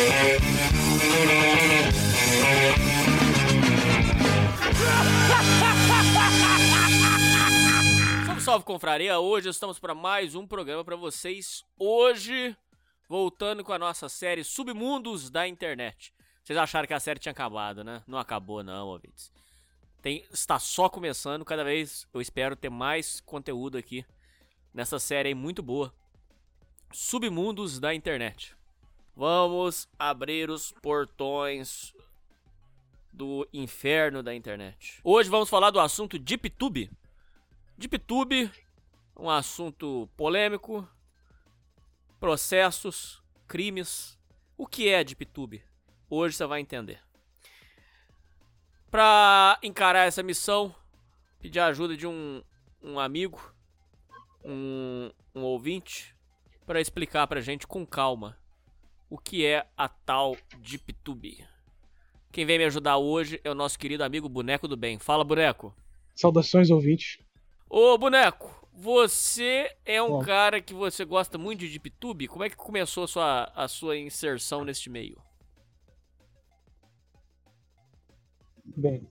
Salve, salve, confraria! Hoje estamos para mais um programa para vocês. Hoje, voltando com a nossa série Submundos da Internet. Vocês acharam que a série tinha acabado, né? Não acabou, não, ouvintes. Tem, está só começando. Cada vez eu espero ter mais conteúdo aqui nessa série aí muito boa. Submundos da Internet. Vamos abrir os portões do inferno da internet. Hoje vamos falar do assunto DeepTube. DeepTube, um assunto polêmico, processos, crimes. O que é DeepTube? Hoje você vai entender. Para encarar essa missão, pedir a ajuda de um, um amigo, um, um ouvinte, para explicar pra gente com calma o que é a tal DeepTube. Quem vem me ajudar hoje é o nosso querido amigo Boneco do Bem. Fala, Boneco. Saudações, ouvintes. Ô, Boneco, você é um Bom. cara que você gosta muito de DeepTube. Como é que começou a sua, a sua inserção neste meio? Bem,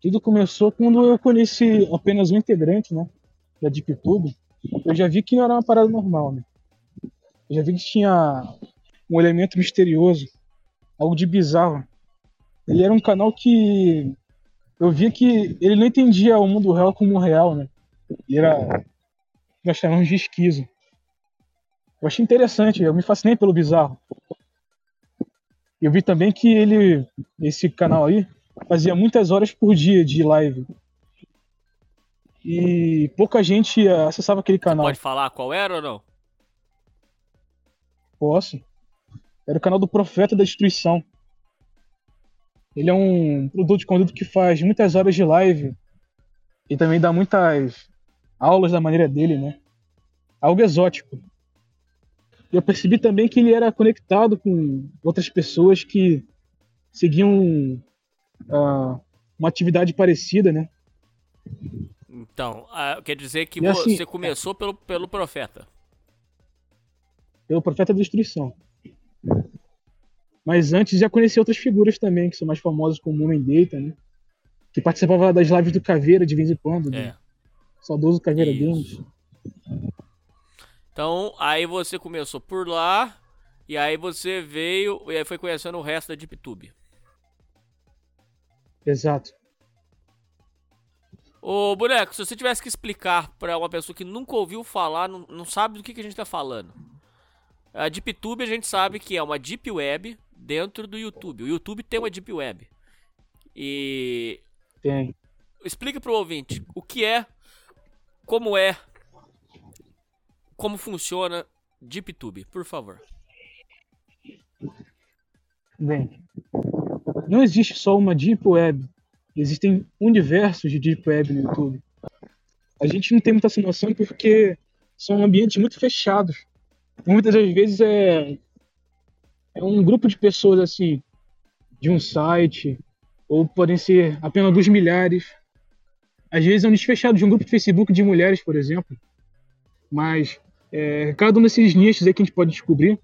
tudo começou quando eu conheci apenas um integrante, né, da DeepTube. Eu já vi que não era uma parada normal, né. Eu já vi que tinha um elemento misterioso, algo de bizarro. Ele era um canal que eu via que ele não entendia o mundo real como real, né. Ele era nós chamamos de esquizo. Eu achei interessante, eu me fascinei pelo bizarro. Eu vi também que ele, esse canal aí, fazia muitas horas por dia de live. E pouca gente acessava aquele canal. Pode falar qual era ou não? Posso. Era o canal do Profeta da Destruição. Ele é um produto de conteúdo que faz muitas horas de live e também dá muitas aulas da maneira dele, né? Algo exótico. Eu percebi também que ele era conectado com outras pessoas que seguiam ah, uma atividade parecida, né? Então, ah, quer dizer que assim, você começou pelo, pelo Profeta. Pelo Profeta da Destruição. Mas antes já conheci outras figuras também, que são mais famosas, como o Homem Data, né? Que participava das lives do Caveira de vez em quando, É. né? Saudoso Caveira Isso. Games. Então, aí você começou por lá, e aí você veio e aí foi conhecendo o resto da DeepTube. Exato. Ô, Boneco, se você tivesse que explicar pra uma pessoa que nunca ouviu falar, não, não sabe do que, que a gente tá falando. A DeepTube a gente sabe que é uma Deep Web dentro do YouTube. O YouTube tem uma Deep Web. E Tem. explica pro ouvinte o que é, como é, como funciona DeepTube, por favor. Bem, não existe só uma Deep Web. Existem universos de Deep Web no YouTube. A gente não tem muita noção porque são ambientes muito fechados. Muitas das vezes é, é um grupo de pessoas assim, de um site, ou podem ser apenas dos milhares. Às vezes é um nicho fechado de um grupo de Facebook de mulheres, por exemplo. Mas é, cada um desses nichos aí que a gente pode descobrir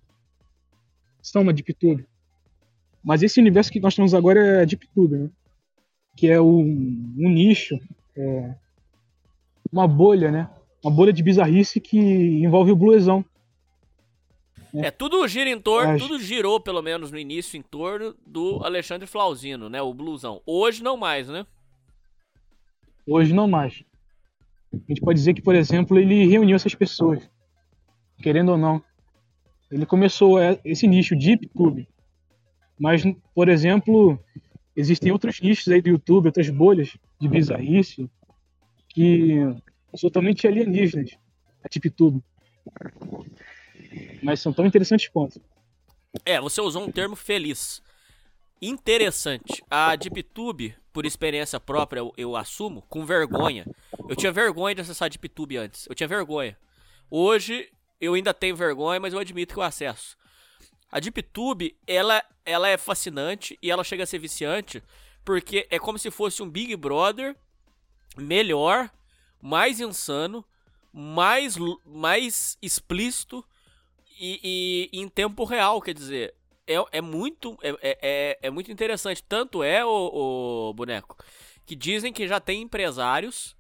são uma DeepTube. Mas esse universo que nós temos agora é a DeepTube, né? Que é um, um nicho, é, uma bolha, né? Uma bolha de bizarrice que envolve o bluesão. É, tudo gira em torno, tudo girou, pelo menos no início, em torno do Alexandre Flauzino, né? O blusão. Hoje não mais, né? Hoje não mais. A gente pode dizer que, por exemplo, ele reuniu essas pessoas, querendo ou não. Ele começou esse nicho Deep Cube. Mas, por exemplo, existem outros nichos aí do YouTube, outras bolhas de bizarrice, que são totalmente alienígenas, a TipTube. Mas são tão interessantes quanto. É, você usou um termo feliz. Interessante. A DeepTube, por experiência própria, eu, eu, assumo, com vergonha. Eu tinha vergonha de acessar a DeepTube antes. Eu tinha vergonha. Hoje, eu ainda tenho vergonha, mas eu admito que eu acesso. A DeepTube, ela, ela é fascinante e ela chega a ser viciante porque é como se fosse um Big Brother melhor, mais insano, mais, mais explícito e, e, em tempo real, quer dizer, é, é muito é, é, é, é muito interessante. Tanto é, o, o, boneco, que dizem que já tem empresários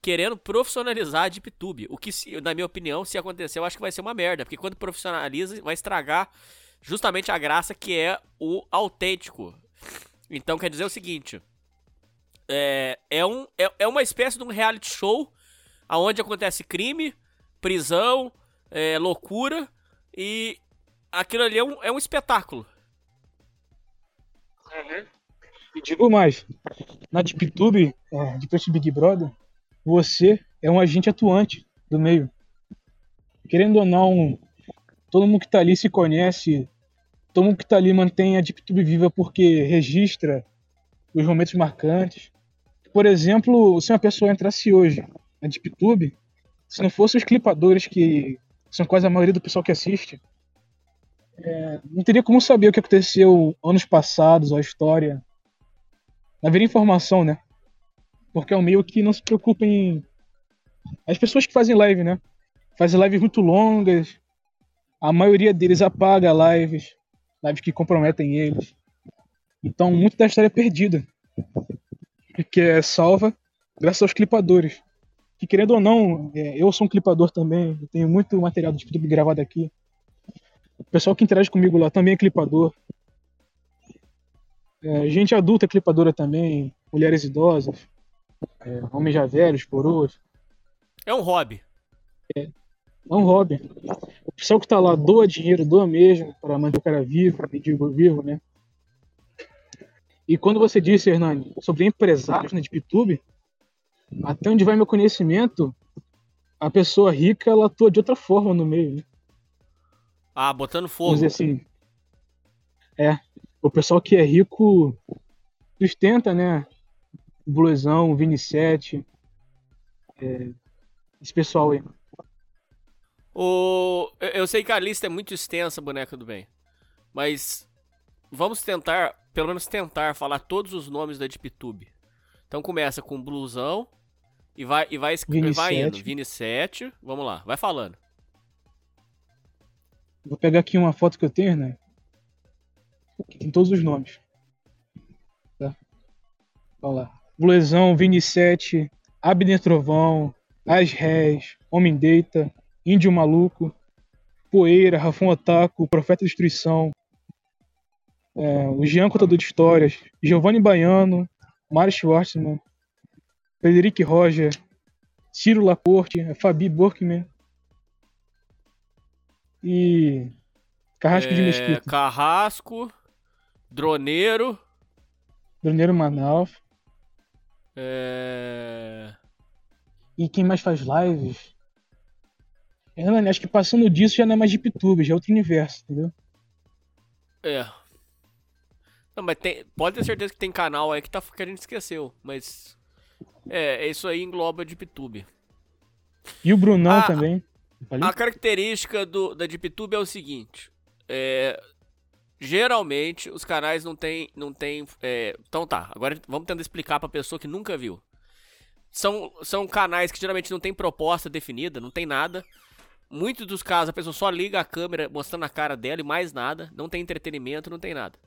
querendo profissionalizar a DeepTube. O que, na minha opinião, se acontecer, eu acho que vai ser uma merda. Porque quando profissionaliza, vai estragar justamente a graça que é o autêntico. Então quer dizer o seguinte. É, é, um, é, é uma espécie de um reality show onde acontece crime, prisão, é, loucura e aquilo ali é um, é um espetáculo. Uhum. E digo mais, na DeepTube, é, depois de Big Brother, você é um agente atuante do meio. Querendo ou não, todo mundo que tá ali se conhece, todo mundo que tá ali mantém a DeepTube viva porque registra os momentos marcantes. Por exemplo, se uma pessoa entrasse hoje na DeepTube, se não fossem os clipadores que são quase a maioria do pessoal que assiste, é, não teria como saber o que aconteceu anos passados, a história. Não haveria informação, né? Porque é um meio que não se preocupa em. As pessoas que fazem live, né? Fazem lives muito longas. A maioria deles apaga lives. Lives que comprometem eles. Então, muito da história é perdida. Porque é salva graças aos clipadores que querendo ou não, é, eu sou um clipador também, tenho muito material do YouTube gravado aqui. O pessoal que interage comigo lá também é clipador. É, gente adulta é clipadora também, mulheres idosas, é, homens já velhos, coroas. É um hobby. É, é um hobby. O pessoal que tá lá doa dinheiro, doa mesmo, para manter o cara vivo, digo vivo, né? E quando você disse, Hernani, sobre empresários na YouTube, até onde vai meu conhecimento, a pessoa rica ela atua de outra forma no meio. Né? Ah, botando fogo. Vamos dizer assim. É. O pessoal que é rico sustenta, né? Bluesão, Vini 7. É, esse pessoal aí. O... Eu sei que a lista é muito extensa, boneca do bem. Mas vamos tentar, pelo menos tentar, falar todos os nomes da DeepTube. Então começa com Blusão, e vai, e vai, Vini vai indo. Vini 7. Vamos lá, vai falando. Vou pegar aqui uma foto que eu tenho, né? Que tem todos os nomes. Tá? Olha lá. Bluesão, Vini 7, Abner Trovão, As Réis, Homem Deita, Índio Maluco, Poeira, Rafão Otaku, Profeta Destruição, é, o Jean Contador de Histórias, Giovanni Baiano, Mário Schwartzman, Frederic Roger, Ciro Laporte, Fabi Borkman e Carrasco é, de Mesquita. Carrasco, Droneiro. Droneiro Manaus. É... E quem mais faz lives? É, acho que passando disso já não é mais de PeerTube, já é outro universo, entendeu? É. Não, mas tem, pode ter certeza que tem canal aí que, tá, que a gente esqueceu, mas é, isso aí engloba a DeepTube. E o Brunão a, também. A característica do, da DeepTube é o seguinte. É, geralmente os canais não tem, não tem. É, então tá, agora vamos tentar explicar pra pessoa que nunca viu. São, são canais que geralmente não tem proposta definida, não tem nada. Muitos dos casos a pessoa só liga a câmera mostrando a cara dela e mais nada. Não tem entretenimento, não tem nada.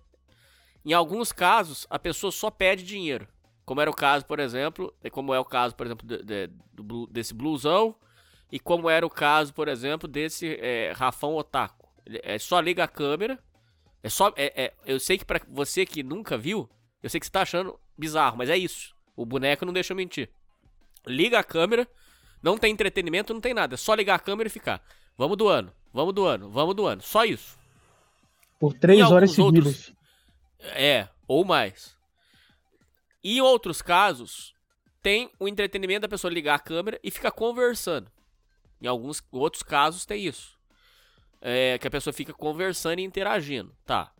Em alguns casos, a pessoa só pede dinheiro. Como era o caso, por exemplo, como é o caso, por exemplo, de, de, do, desse blusão, e como era o caso, por exemplo, desse é, Rafão Otaku. É só liga a câmera. É só. É, é, eu sei que para você que nunca viu, eu sei que você tá achando bizarro, mas é isso. O boneco não deixa eu mentir. liga a câmera, não tem entretenimento, não tem nada. É só ligar a câmera e ficar. Vamos do ano, vamos do ano, vamos do ano. Só isso. Por três horas seguidas. Outros, é, ou mais. E em outros casos, tem o entretenimento da pessoa ligar a câmera e ficar conversando. Em alguns outros casos tem isso. É, que a pessoa fica conversando e interagindo. Tá.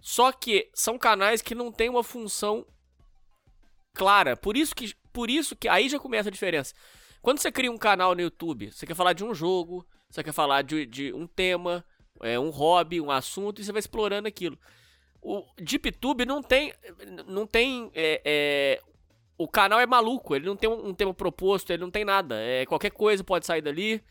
Só que são canais que não tem uma função clara. Por isso que, por isso que aí já começa a diferença. Quando você cria um canal no YouTube, você quer falar de um jogo, você quer falar de, de um tema, é, um hobby, um assunto, e você vai explorando aquilo. O DeepTube não tem. Não tem. É, é, o canal é maluco, ele não tem um, um, tema proposto, ele não tem nada. É, qualquer coisa pode sair dali.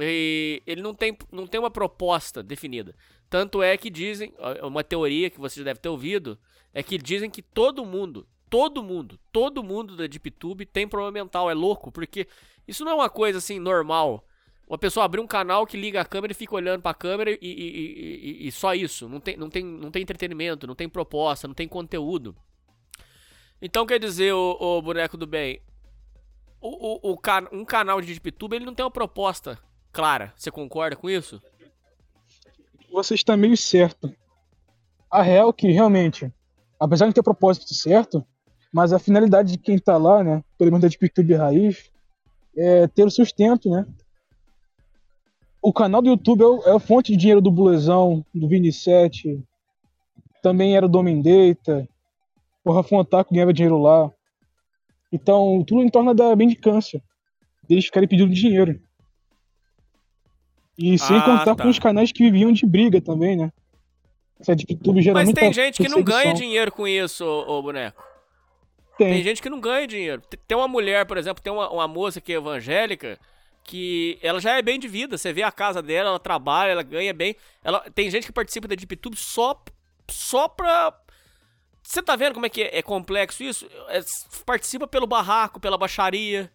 E ele não tem, não tem uma proposta definida. Tanto é que dizem, uma teoria que você já deve ter ouvido, é que dizem que todo mundo, todo mundo, todo mundo da DeepTube tem problema mental, é louco, porque isso não é uma coisa assim normal. Uma pessoa abrir um canal que liga a câmera e fica olhando para a câmera e, e, e, e, só isso. Não tem, não, tem, não tem entretenimento, não tem proposta, não tem conteúdo. Então quer dizer, o, o boneco do bem, o, o, o, um canal de DeepTube ele não tem uma proposta clara. Você concorda com isso? Você está meio certo. A real é que realmente, apesar de ter propósito certo, mas a finalidade de quem está lá, né, pelo menos da DeepTube raiz, é ter o sustento, né? O canal do YouTube é, é, a fonte de dinheiro do Bulezão, do Vini7, também era do Homem Data, o Rafa Otaku ganhava dinheiro lá. Então, tudo em torno da mendicância, deles ficarem pedindo dinheiro. E sem ah, contar tá. com os canais que viviam de briga também, né? Essa de YouTube gera Mas tem gente que não ganha dinheiro com isso, ô, ô boneco. Tem. tem. gente que não ganha dinheiro. Tem uma mulher, por exemplo, tem uma, uma moça que é evangélica, que ela já é bem de vida. Você vê a casa dela, ela trabalha, ela ganha bem. Ela tem gente que participa da DeepTube só só pra você tá vendo como é que é, é complexo isso? É, participa pelo barraco, pela baixaria.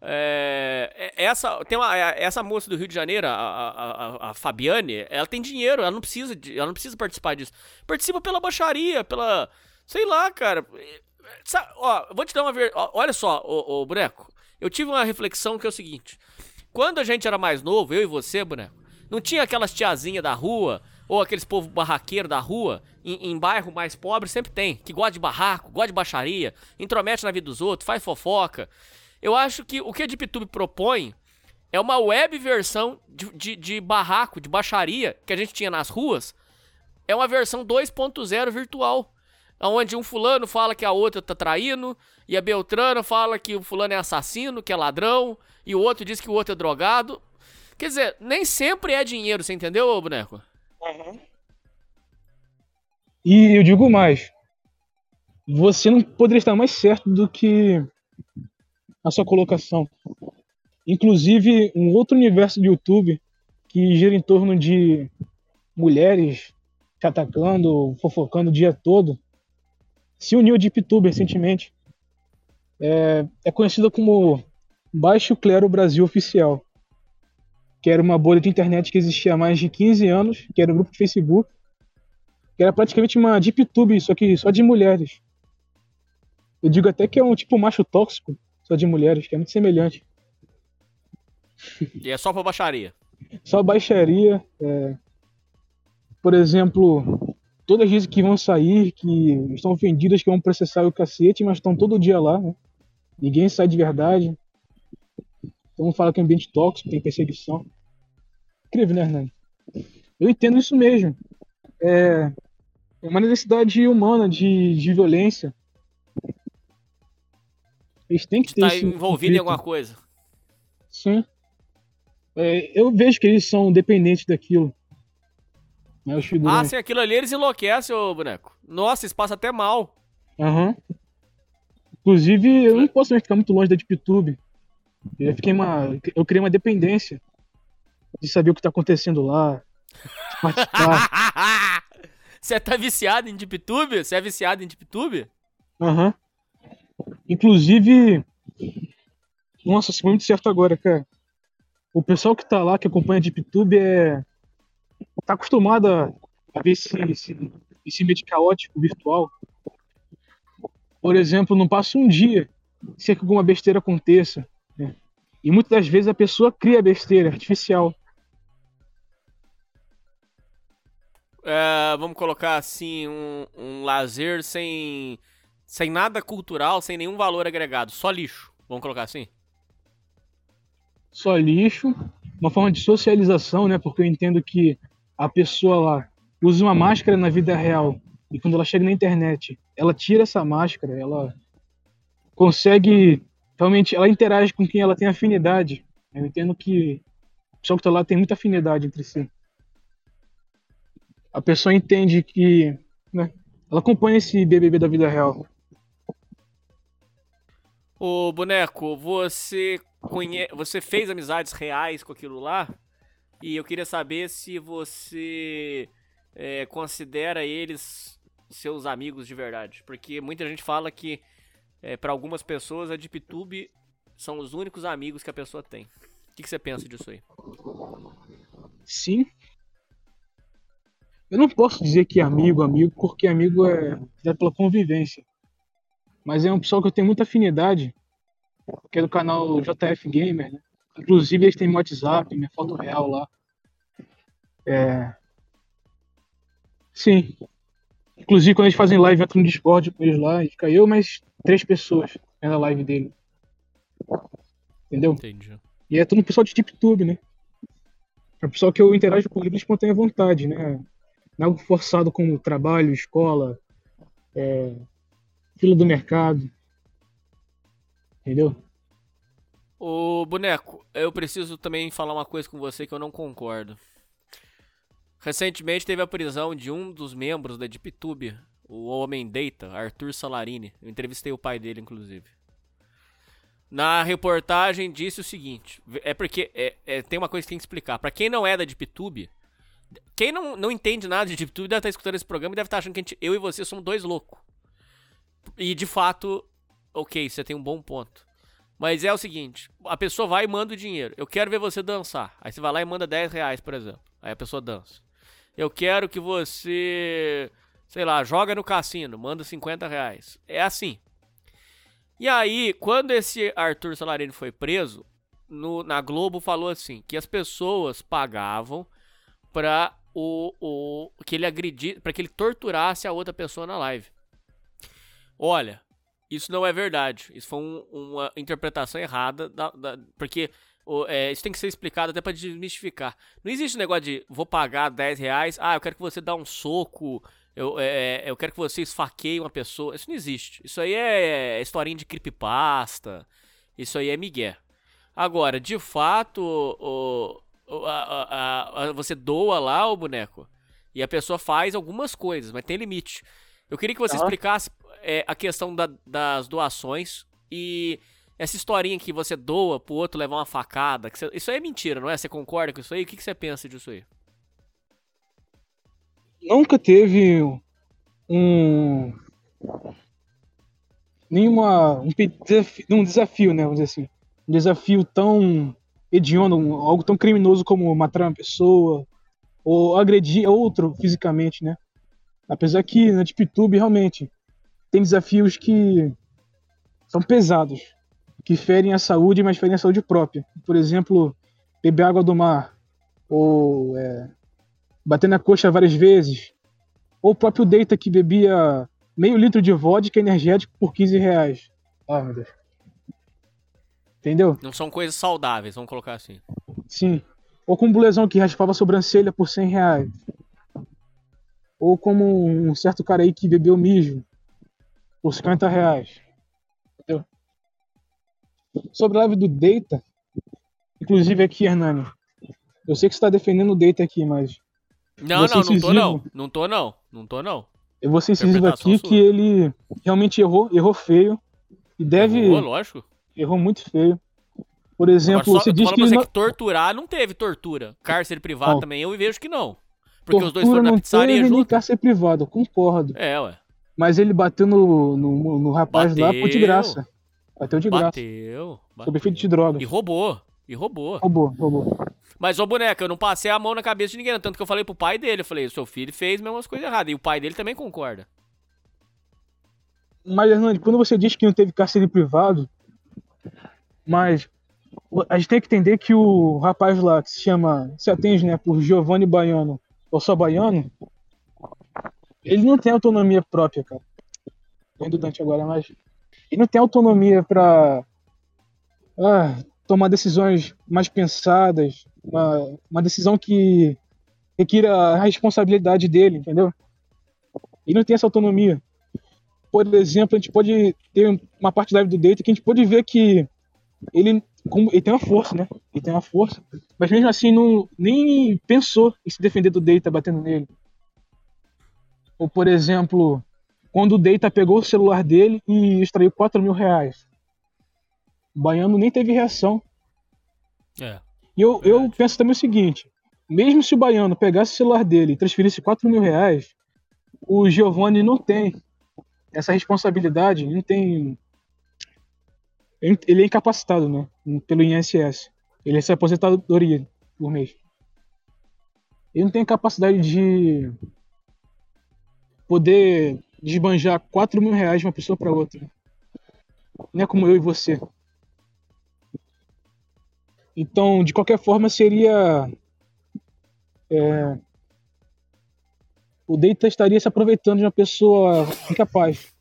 É, é essa tem uma, é, essa moça do Rio de Janeiro, a, a, a, Fabiane, ela tem dinheiro, ela não precisa de, ela não precisa participar disso. Participa pela baixaria, pela sei lá, cara. Sabe, ó, vou te dar uma ver, olha só, o, o boneco eu tive uma reflexão que é o seguinte: quando a gente era mais novo, eu e você, boneco, não tinha aquelas tiazinhas da rua ou aqueles povo barraqueiro da rua, em, em, bairro mais pobre, sempre tem, que gosta de barraco, gosta de baixaria, intromete na vida dos outros, faz fofoca. Eu acho que o que a DeepTube propõe é uma web versão de, de, de barraco, de baixaria, que a gente tinha nas ruas, é uma versão 2.0 virtual onde um fulano fala que a outra tá traindo, e a Beltrana fala que o fulano é assassino, que é ladrão, e o outro diz que o outro é drogado. Quer dizer, nem sempre é dinheiro, você entendeu, boneco? Uhum. E eu digo mais, você não poderia estar mais certo do que a sua colocação. Inclusive, um outro universo do YouTube que gira em torno de mulheres te atacando, fofocando o dia todo, se uniu a DeepTube recentemente. É, é conhecida como Baixo Clero Brasil Oficial, que era uma bolha de internet que existia há mais de 15 anos, que era um grupo de Facebook, que era praticamente uma DeepTube, só que só de mulheres. Eu digo até que é um tipo macho tóxico, só de mulheres, que é muito semelhante. E é só pra baixaria? Só baixaria. É... Por exemplo, todas dizem que vão sair, que estão ofendidas, que vão processar o cacete, mas estão todo dia lá, né? Ninguém sai de verdade. Então fala que é ambiente tóxico, tem perseguição. Incrível, né, Hernani? Eu entendo isso mesmo. É, é uma necessidade humana de, de violência. Eles têm que ter tá envolvido em alguma coisa. Sim. É, eu vejo que eles são dependentes daquilo. É ah, sem aquilo ali eles enlouquecem, ô boneco. Nossa, isso passa até mal. Aham. Uhum. Inclusive, eu não posso ficar muito longe da DeepTube. Eu fiquei uma. Eu criei uma dependência de saber o que tá acontecendo lá. Participar. Você tá viciado em DeepTube? Você é viciado em DeepTube? Aham. Uhum. Inclusive. Nossa, se foi muito certo agora, cara. O pessoal que tá lá, que acompanha a DeepTube, é tá acostumado a ver esse, esse, esse meio caótico virtual. Por exemplo, não passa um dia ser que alguma besteira aconteça. Né? E muitas das vezes a pessoa cria besteira artificial. É, vamos colocar assim, um, um lazer sem, sem nada cultural, sem nenhum valor agregado, só lixo. Vamos colocar assim? Só lixo, uma forma de socialização, né? Porque eu entendo que a pessoa lá usa uma máscara na vida real e quando ela chega na internet, ela tira essa máscara, ela consegue realmente, ela interage com quem ela tem afinidade. Eu entendo que o pessoal que está lá tem muita afinidade entre si a pessoa entende que né, ela acompanha esse BBB da vida real. Ô, boneco, você conhe... você fez amizades reais com aquilo lá? E eu queria saber se você é, considera eles seus amigos de verdade. Porque muita gente fala que, é, para algumas pessoas, a DeepTube são os únicos amigos que a pessoa tem. O que, que você pensa disso aí? Sim, eu não posso dizer que é amigo, amigo, porque amigo é, é pela convivência. Mas é um pessoal que eu tenho muita afinidade, que é do canal JF Gamer, né? Inclusive eles têm meu WhatsApp, minha foto real lá. É... Sim. Inclusive quando eles fazem live, eu entro no Discord com eles lá, e fica eu mais três pessoas na live dele. Entendeu? Entendi. E é todo um pessoal de TikTok, né? É o pessoal que eu interajo com ele espontânea vontade, né? algo forçado como trabalho, escola, é, fila do mercado. Entendeu? Ô, boneco, eu preciso também falar uma coisa com você que eu não concordo. Recentemente teve a prisão de um dos membros da DeepTube, o Homem Data, Arthur Salarini. Eu entrevistei o pai dele, inclusive. Na reportagem disse o seguinte: é porque é, é, tem uma coisa que tem que explicar. Para quem não é da DeepTube, quem não, não entende nada de DeepTube deve estar escutando esse programa e deve estar achando que gente, eu e você somos dois loucos. E de fato, ok, você tem um bom ponto. Mas é o seguinte: a pessoa vai e manda o dinheiro. Eu quero ver você dançar. Aí você vai lá e manda 10 reais, por exemplo. Aí a pessoa dança. Eu quero que você, sei lá, joga no cassino, manda 50 reais. É assim. E aí, quando esse Arthur Salarini foi preso, no, na Globo falou assim: que as pessoas pagavam para o, o que ele agredir, para que ele torturasse a outra pessoa na live. Olha, isso não é verdade. Isso foi um, uma interpretação errada, da, da, porque o, é, isso tem que ser explicado até para desmistificar. Não existe negócio de vou pagar 10 reais, ah, eu quero que você dê um soco, eu, é, é, eu quero que você esfaqueie uma pessoa. Isso não existe. Isso aí é, é historinha de creepypasta. Isso aí é migué. Agora, de fato, o, a, a, a, você doa lá o boneco e a pessoa faz algumas coisas, mas tem limite. Eu queria que você explicasse é, a questão da, das doações e essa historinha que você doa pro outro levar uma facada. Você, isso aí é mentira, não é? Você concorda com isso aí? O que, que você pensa disso aí? Nunca teve um. Nenhuma. Um, um desafio, né? Vamos dizer assim. Um desafio tão hediondo, algo tão criminoso como matar uma pessoa ou agredir outro fisicamente, né? Apesar que na DeepTube realmente tem desafios que são pesados, que ferem a saúde, mas ferem a saúde própria. Por exemplo, beber água do mar, ou é, bater na coxa várias vezes, ou o próprio Deita que bebia meio litro de vodka energético por 15 reais. Ah, meu Deus. Entendeu? Não são coisas saudáveis, vamos colocar assim. Sim. Ou como o bulezão que raspava a sobrancelha por 100 reais. Ou como um certo cara aí que bebeu mijo por 50 reais. Entendeu? Sobre a live do Data, inclusive aqui, Hernani, eu sei que você está defendendo o Data aqui, mas. Não, não, não tô não. Não tô não. Não tô não. Eu vou ser incisivo aqui sua. que ele realmente errou, errou feio. E deve. Errou, lógico errou muito feio. Por exemplo, só, você diz que, você não... que torturar não teve tortura. Cárcere privado também eu vejo que não. Porque tortura os dois foram na pizzaria não junto. cárcere privado, concordo. É, ué. Mas ele bateu no, no, no rapaz bateu. lá por de graça. Bateu de graça. Bateu. Sob efeito de drogas. E roubou. E roubou. Roubou, roubou. Mas, ô boneca, eu não passei a mão na cabeça de ninguém. Tanto que eu falei pro pai dele. Eu falei, seu filho fez mesmo as coisas erradas. E o pai dele também concorda. Mas, Hernani, quando você diz que não teve cárcere privado, Mas a gente tem que entender que o rapaz lá que se chama, se atende, né, por Giovanni Baiano, ou só Baiano, ele não tem autonomia própria, cara. Tô do Dante agora, mas ele não tem autonomia para ah, tomar decisões mais pensadas, uma, uma decisão que requira a responsabilidade dele, entendeu? Ele não tem essa autonomia. Por exemplo, a gente pode ter uma parte live do Data que a gente pode ver que ele, ele tem uma força, né? Ele tem uma força. Mas mesmo assim, não, nem pensou em se defender do Data batendo nele. Ou, por exemplo, quando o Data pegou o celular dele e extraiu 4 mil reais. O Baiano nem teve reação. É. E eu, eu penso também o seguinte: mesmo se o Baiano pegasse o celular dele e transferisse 4 mil reais, o Giovanni não tem essa responsabilidade, não tem. Ele é incapacitado, né? Pelo INSS. Ele recebe aposentadoria por mês. Ele não tem capacidade de poder desbanjar 4 mil reais de uma pessoa para outra. Não é como eu e você. Então, de qualquer forma, seria. É, o Data estaria se aproveitando de uma pessoa incapaz.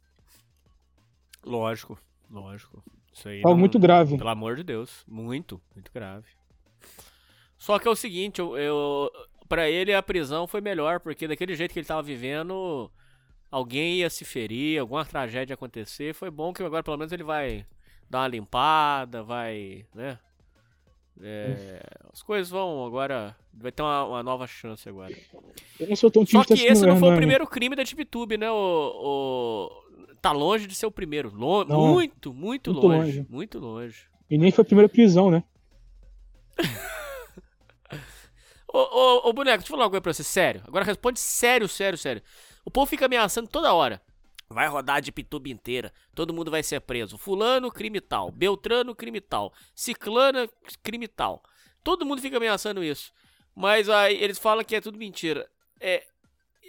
Lógico, lógico. Isso aí. Algo não- muito grave. Pelo amor de Deus. Muito, muito grave. Só que é o seguinte, eu, eu para ele a prisão foi melhor, porque daquele jeito que ele tava vivendo, alguém ia se ferir, alguma tragédia ia acontecer. Foi bom que agora pelo menos ele vai dar uma limpada, vai, né? É, as coisas vão agora. Vai ter uma, uma nova chance agora. Eu não sou tão Só que assim, esse não foi o primeiro crime da DeepTube, né? O, o- Tá longe de ser o primeiro. Lo- Não. Muito, muito, Muito longe, longe. Muito longe. E nem foi a primeira prisão, né? Ô, ô, ô, boneco, deixa eu falar uma coisa pra você, sério. Agora responde sério, sério, sério. O povo fica ameaçando toda hora. Vai rodar de Pituba inteira. Todo mundo vai ser preso. Fulano, crime tal. Beltrano, crime tal. Ciclana, crime tal. Todo mundo fica ameaçando isso. Mas aí eles falam que é tudo mentira. É.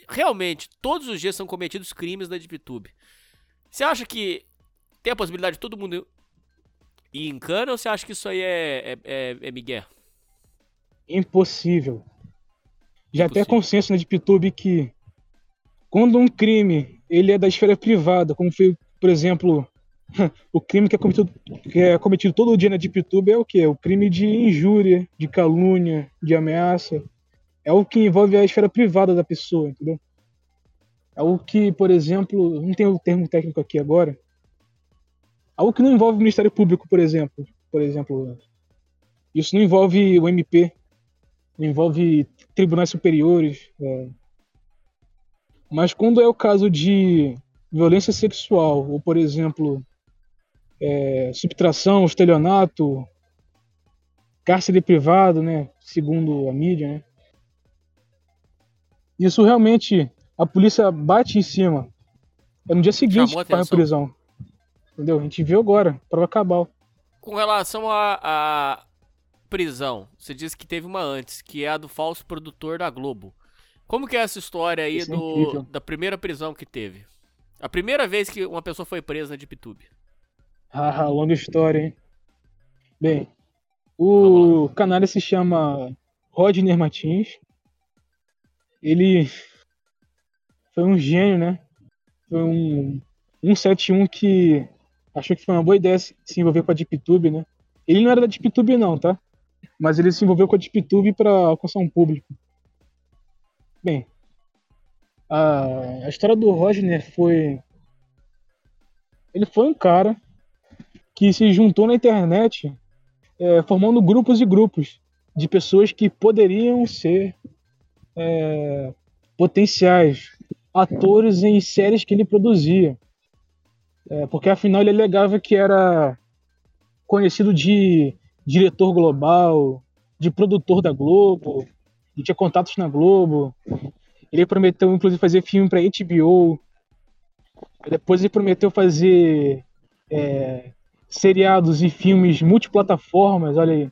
Realmente, todos os dias são cometidos crimes na DeepTube. Você acha que tem a possibilidade de todo mundo ir em cana ou você acha que isso aí é, é, é, é migué? Impossível. Já até consenso na DeepTube que quando um crime ele é da esfera privada, como foi, por exemplo, o crime que é cometido, que é cometido todo dia na DeepTube é o quê? O crime de injúria, de calúnia, de ameaça. É o que envolve a esfera privada da pessoa, entendeu? É o que, por exemplo, não tem o termo técnico aqui agora. Algo que não envolve o Ministério Público, por exemplo. Por exemplo, isso não envolve o MP, envolve tribunais superiores. é. Mas quando é o caso de violência sexual, ou por exemplo, é, subtração, estelionato, cárcere privado, né, segundo a mídia, né, isso realmente a polícia bate em cima. É no dia seguinte que faz a prisão. Entendeu? A gente viu agora, prova cabal. Com relação à à prisão, você disse que teve uma antes, que é a do falso produtor da Globo. Como que é essa história aí Isso é do, incrível. da primeira prisão que teve? A primeira vez que uma pessoa foi presa na DeepTube. Ah, longa história, hein? Bem, o canalha se chama Rodner Martins. Ele foi um gênio, né? Foi um 171 que achou que foi uma boa ideia se se envolver com a DeepTube, né? Ele não era da DeepTube não, tá? Mas ele se envolveu com a DeepTube para alcançar um público. Bem, a, a história do Rodner foi... Ele foi um cara que se juntou na internet é, formando grupos e grupos de pessoas que poderiam ser é, potenciais atores em séries que ele produzia. É, porque afinal ele alegava que era conhecido de diretor global, de produtor da Globo, e tinha contatos na Globo. Ele prometeu inclusive fazer filme para HBO. Depois ele prometeu fazer é, seriados e filmes multiplataformas, olha aí,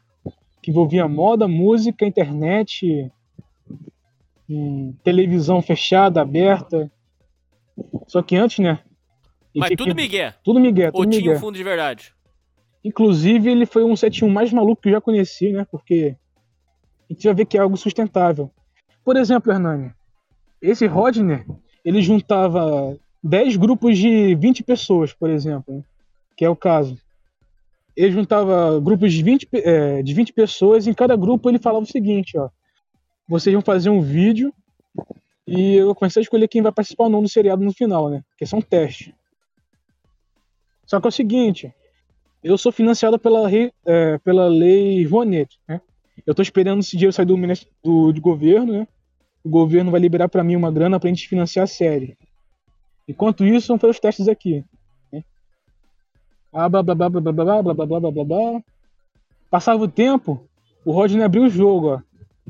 que envolvia moda, música, internet, televisão fechada, aberta. Só que antes, né? ele Mas tinha tudo que- Miguel. Tudo Miguel, Ou tudo tinha Miguel. um fundo de verdade? Inclusive, ele foi um 71 mais maluco que eu já conheci, né? Porque a gente vai ver que é algo sustentável. Por exemplo, Hernani, esse Rodner, ele juntava 10 grupos de 20 pessoas, por exemplo, né? que é o caso. Ele juntava grupos de 20, é, de 20 pessoas e em cada grupo ele falava o seguinte, ó. Vocês vão fazer um vídeo e eu comecei a escolher quem vai participar ou não do seriado no final, né? Que são testes. Só que é o seguinte, eu sou financiado pela, é, pela lei Rouanet, né? Eu estou esperando esse dinheiro sair do, do, do governo, né? O governo vai liberar para mim uma grana para a gente financiar a série. Enquanto isso, vão fazer os testes aqui. Né? Ah, blá, blá, blá, blá, blá, blá, blá, blá, blá, blá, blá. Passava o tempo, o Rodney abriu o jogo, ó.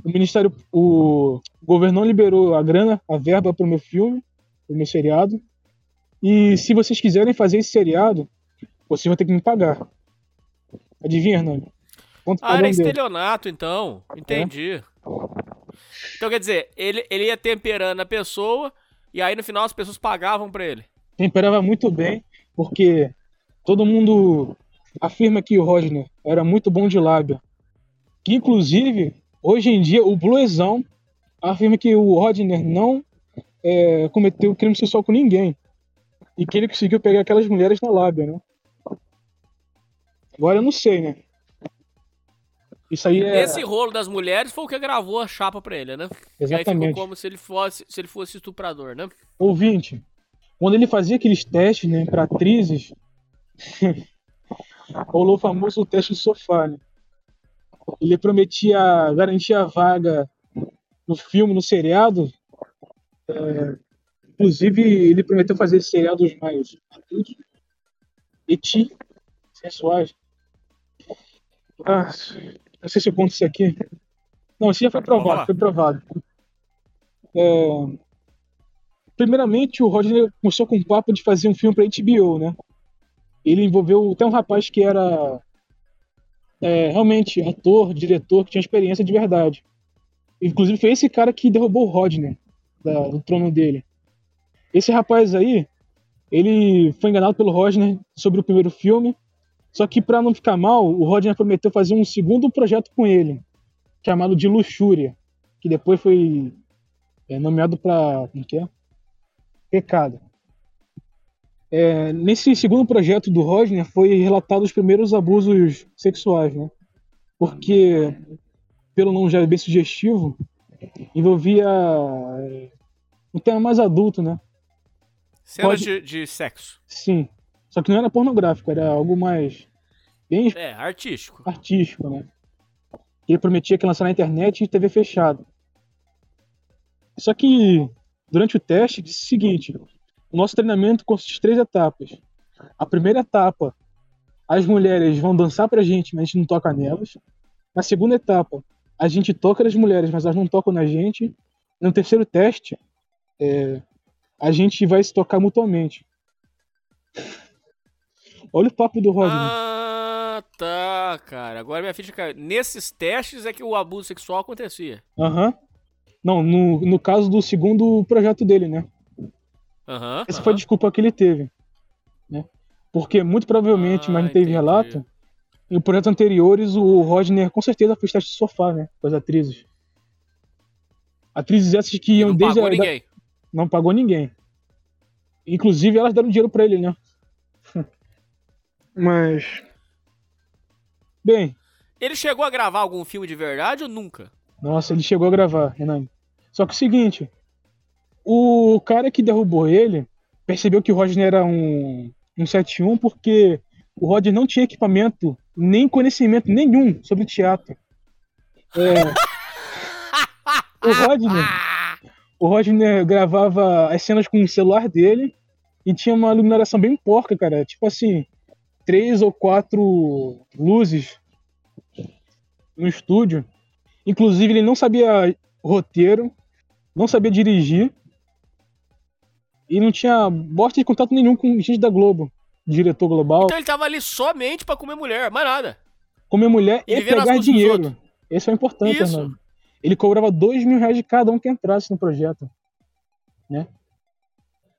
O Ministério, o governo não liberou a grana, a verba para o meu filme, para o meu seriado. E se vocês quiserem fazer esse seriado, vocês vão ter que me pagar. Adivinha, Hernani? Quanto ah, era estelionato, então. Entendi. É. Então, quer dizer, ele, ele ia temperando a pessoa e aí no final as pessoas pagavam para ele. Temperava muito bem, porque todo mundo afirma que o Rodner era muito bom de lábia. Que, inclusive, hoje em dia, o Bluesão afirma que o Rodner não é, cometeu crime sexual com ninguém. E que ele conseguiu pegar aquelas mulheres na lábia, né? Agora eu não sei, né? Isso aí é... Esse rolo das mulheres foi o que gravou a chapa pra ele, né? Exatamente. ficou como se ele fosse, se ele fosse estuprador, né? Ouvinte, quando ele fazia aqueles testes, né, pra atrizes, rolou o famoso teste do sofá, né? Ele prometia garantir a vaga no filme, no seriado. É... Inclusive, ele prometeu fazer seriados mais adultos, eti, sensuais. Ah, não sei se eu conto isso aqui. Não, isso já foi provado, foi provado. É... Primeiramente, o Roger começou com o papo de fazer um filme para HBO, né? Ele envolveu até um rapaz que era é, realmente ator, diretor, que tinha experiência de verdade. Inclusive foi esse cara que derrubou o Rodney da, do trono dele. Esse rapaz aí, ele foi enganado pelo Rodney sobre o primeiro filme só que para não ficar mal, o Rodney prometeu fazer um segundo projeto com ele, chamado de Luxúria, que depois foi é, nomeado para como que é? Pecado. É, nesse segundo projeto do Rodney foi relatado os primeiros abusos sexuais, né? Porque, pelo nome já bem sugestivo, envolvia é, um tema mais adulto, né? Cenas Pode... de, de sexo. Sim. Só que não era pornográfico, era algo mais. Bem é, artístico. Artístico, né? Ele prometia que ia lançar na internet e TV fechada. Só que durante o teste disse o seguinte: o nosso treinamento consiste de três etapas. A primeira etapa, as mulheres vão dançar pra gente, mas a gente não toca nelas. Na segunda etapa, a gente toca nas mulheres, mas elas não tocam na gente. No terceiro teste, é, a gente vai se tocar mutuamente. Olha o papo do Rodney. Ah, tá, cara. Agora minha ficha caiu. Nesses testes é que o abuso sexual acontecia. Aham. Uhum. Não, no, no caso do segundo projeto dele, né? Aham. Uhum, Essa uhum. foi a desculpa que ele teve. Né? Porque muito provavelmente, ah, mas não teve entendi. relato. Em projetos anteriores, o Rodney com certeza fez teste de sofá, né? Com as atrizes. Atrizes essas que iam não desde pagou a. Ninguém. Não pagou ninguém. Inclusive, elas deram dinheiro pra ele, né? Mas. Bem. Ele chegou a gravar algum filme de verdade ou nunca? Nossa, ele chegou a gravar, Renan. Só que é o seguinte: o cara que derrubou ele percebeu que o Roger era um, um 71 porque o Roger não tinha equipamento nem conhecimento nenhum sobre teatro. É, o Rodney, o Rodney gravava as cenas com o celular dele e tinha uma iluminação bem porca, cara. Tipo assim, três ou quatro luzes no estúdio. Inclusive, ele não sabia roteiro, não sabia dirigir e não tinha bosta de contato nenhum com gente da Globo, diretor global. Então ele tava ali somente para comer mulher, mais nada. Comer mulher e, e pegar dinheiro. Esse é o importante, Isso. Ele cobrava dois mil reais de cada um que entrasse no projeto. Né?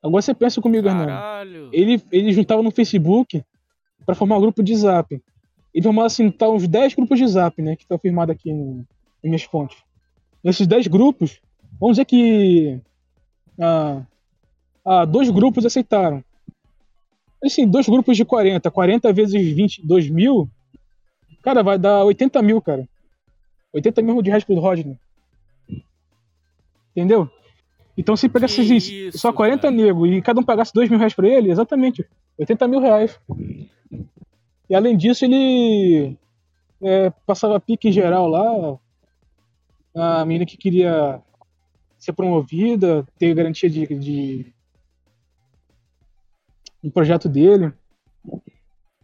Agora você pensa comigo, Caralho. Ele, ele juntava no Facebook para formar um grupo de zap. Ele formava assim, tá uns 10 grupos de zap, né? Que tá firmado aqui no, em minhas fontes. Nesses 10 grupos, vamos dizer que ah, ah, dois grupos aceitaram. Assim, dois grupos de 40. 40 vezes 22 mil, cara, vai dar 80 mil, cara. 80 mil de reais pro Rodney. Entendeu? Então se pegasse isso, só 40 cara. nego e cada um pagasse 2 mil reais pra ele, exatamente, 80 mil reais. E além disso, ele é, passava pique em geral lá. A menina que queria ser promovida, ter garantia de, de do projeto dele.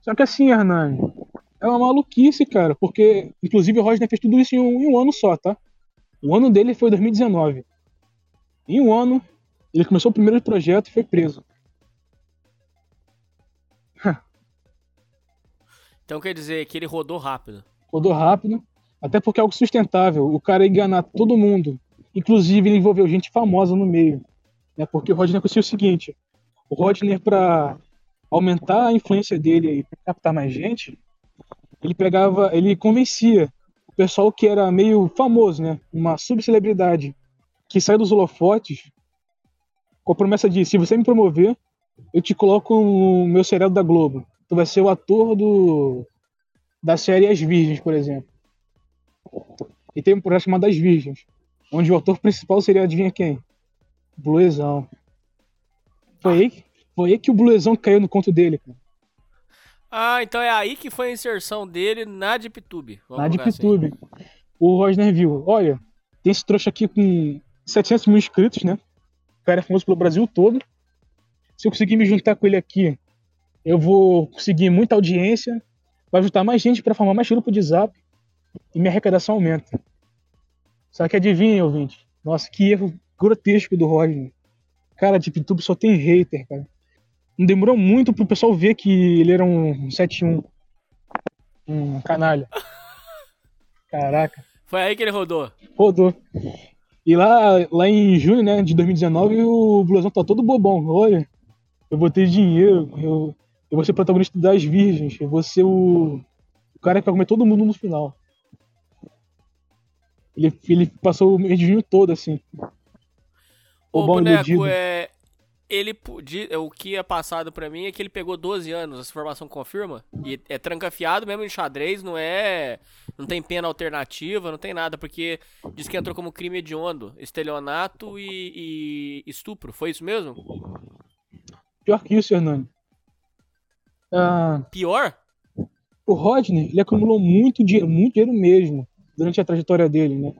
Só que assim, Hernani, é uma maluquice, cara, porque inclusive o Rodney fez tudo isso em um, em um ano só, tá? O ano dele foi 2019. Em um ano, ele começou o primeiro projeto e foi preso. Então quer dizer que ele rodou rápido. Rodou rápido, até porque é algo sustentável. O cara ia enganar todo mundo. Inclusive, ele envolveu gente famosa no meio. Né? Porque o Rodney conseguiu o seguinte: o Rodney, para aumentar a influência dele e captar mais gente, ele pegava, ele convencia o pessoal que era meio famoso, né? Uma subcelebridade que sai dos holofotes com a promessa de: se você me promover, eu te coloco no meu seriado da Globo. Tu vai ser o ator do da série As Virgens, por exemplo. E tem um projeto chamado As Virgens, onde o ator principal seria, adivinha quem? Bluezão. Foi aí, foi aí que o Bluezão caiu no conto dele, cara. Ah, então é aí que foi a inserção dele na DeepTube. Na colocar assim. DeepTube. O Rosner viu, olha, tem esse trouxa aqui com 700 mil inscritos, né? O cara é famoso pelo Brasil todo. Se eu conseguir me juntar com ele aqui, eu vou conseguir muita audiência, vai juntar mais gente para formar mais grupo de zap e minha arrecadação aumenta. Só que adivinha, ouvinte? Nossa, que erro grotesco do Rodney. Cara, DeepTube só tem hater, cara. Não demorou muito pro pessoal ver que ele era um 71. Um canalha. Caraca. Foi aí que ele rodou. Rodou. E lá, lá em junho, né, de 2019, o Blusão tá todo bobão. Olha, eu vou ter dinheiro, eu, eu vou ser protagonista das virgens, eu vou ser o, o cara que vai comer todo mundo no final. Ele, ele passou o mês de junho todo, assim. O Bobão boneco iludido. é. Ele podia. O que é passado pra mim é que ele pegou 12 anos, essa informação confirma. E é trancafiado mesmo em xadrez, não é. Não tem pena alternativa, não tem nada, porque diz que entrou como crime hediondo, estelionato e, e estupro. Foi isso mesmo? Pior que isso, Hernani. Ah, Pior? o Rodney, ele acumulou muito dinheiro, muito dinheiro mesmo, durante a trajetória dele, né?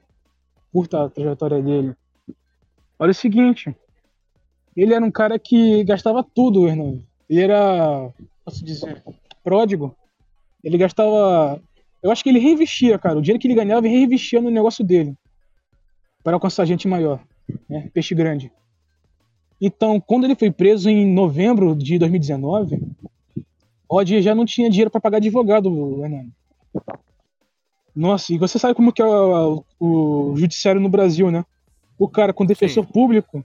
Curta a trajetória dele. Olha o seguinte, ele era um cara que gastava tudo, Hernani. Ele era, posso dizer, pródigo. Ele gastava, eu acho que ele reinvestia, cara. O dinheiro que ele ganhava, ele reinvestia no negócio dele. Para alcançar gente maior, né? Peixe grande. Então, quando ele foi preso em novembro de 2019, Rod já não tinha dinheiro para pagar advogado, Hernani. Nossa, e você sabe como que é o, o judiciário no Brasil, né? O cara com defensor público,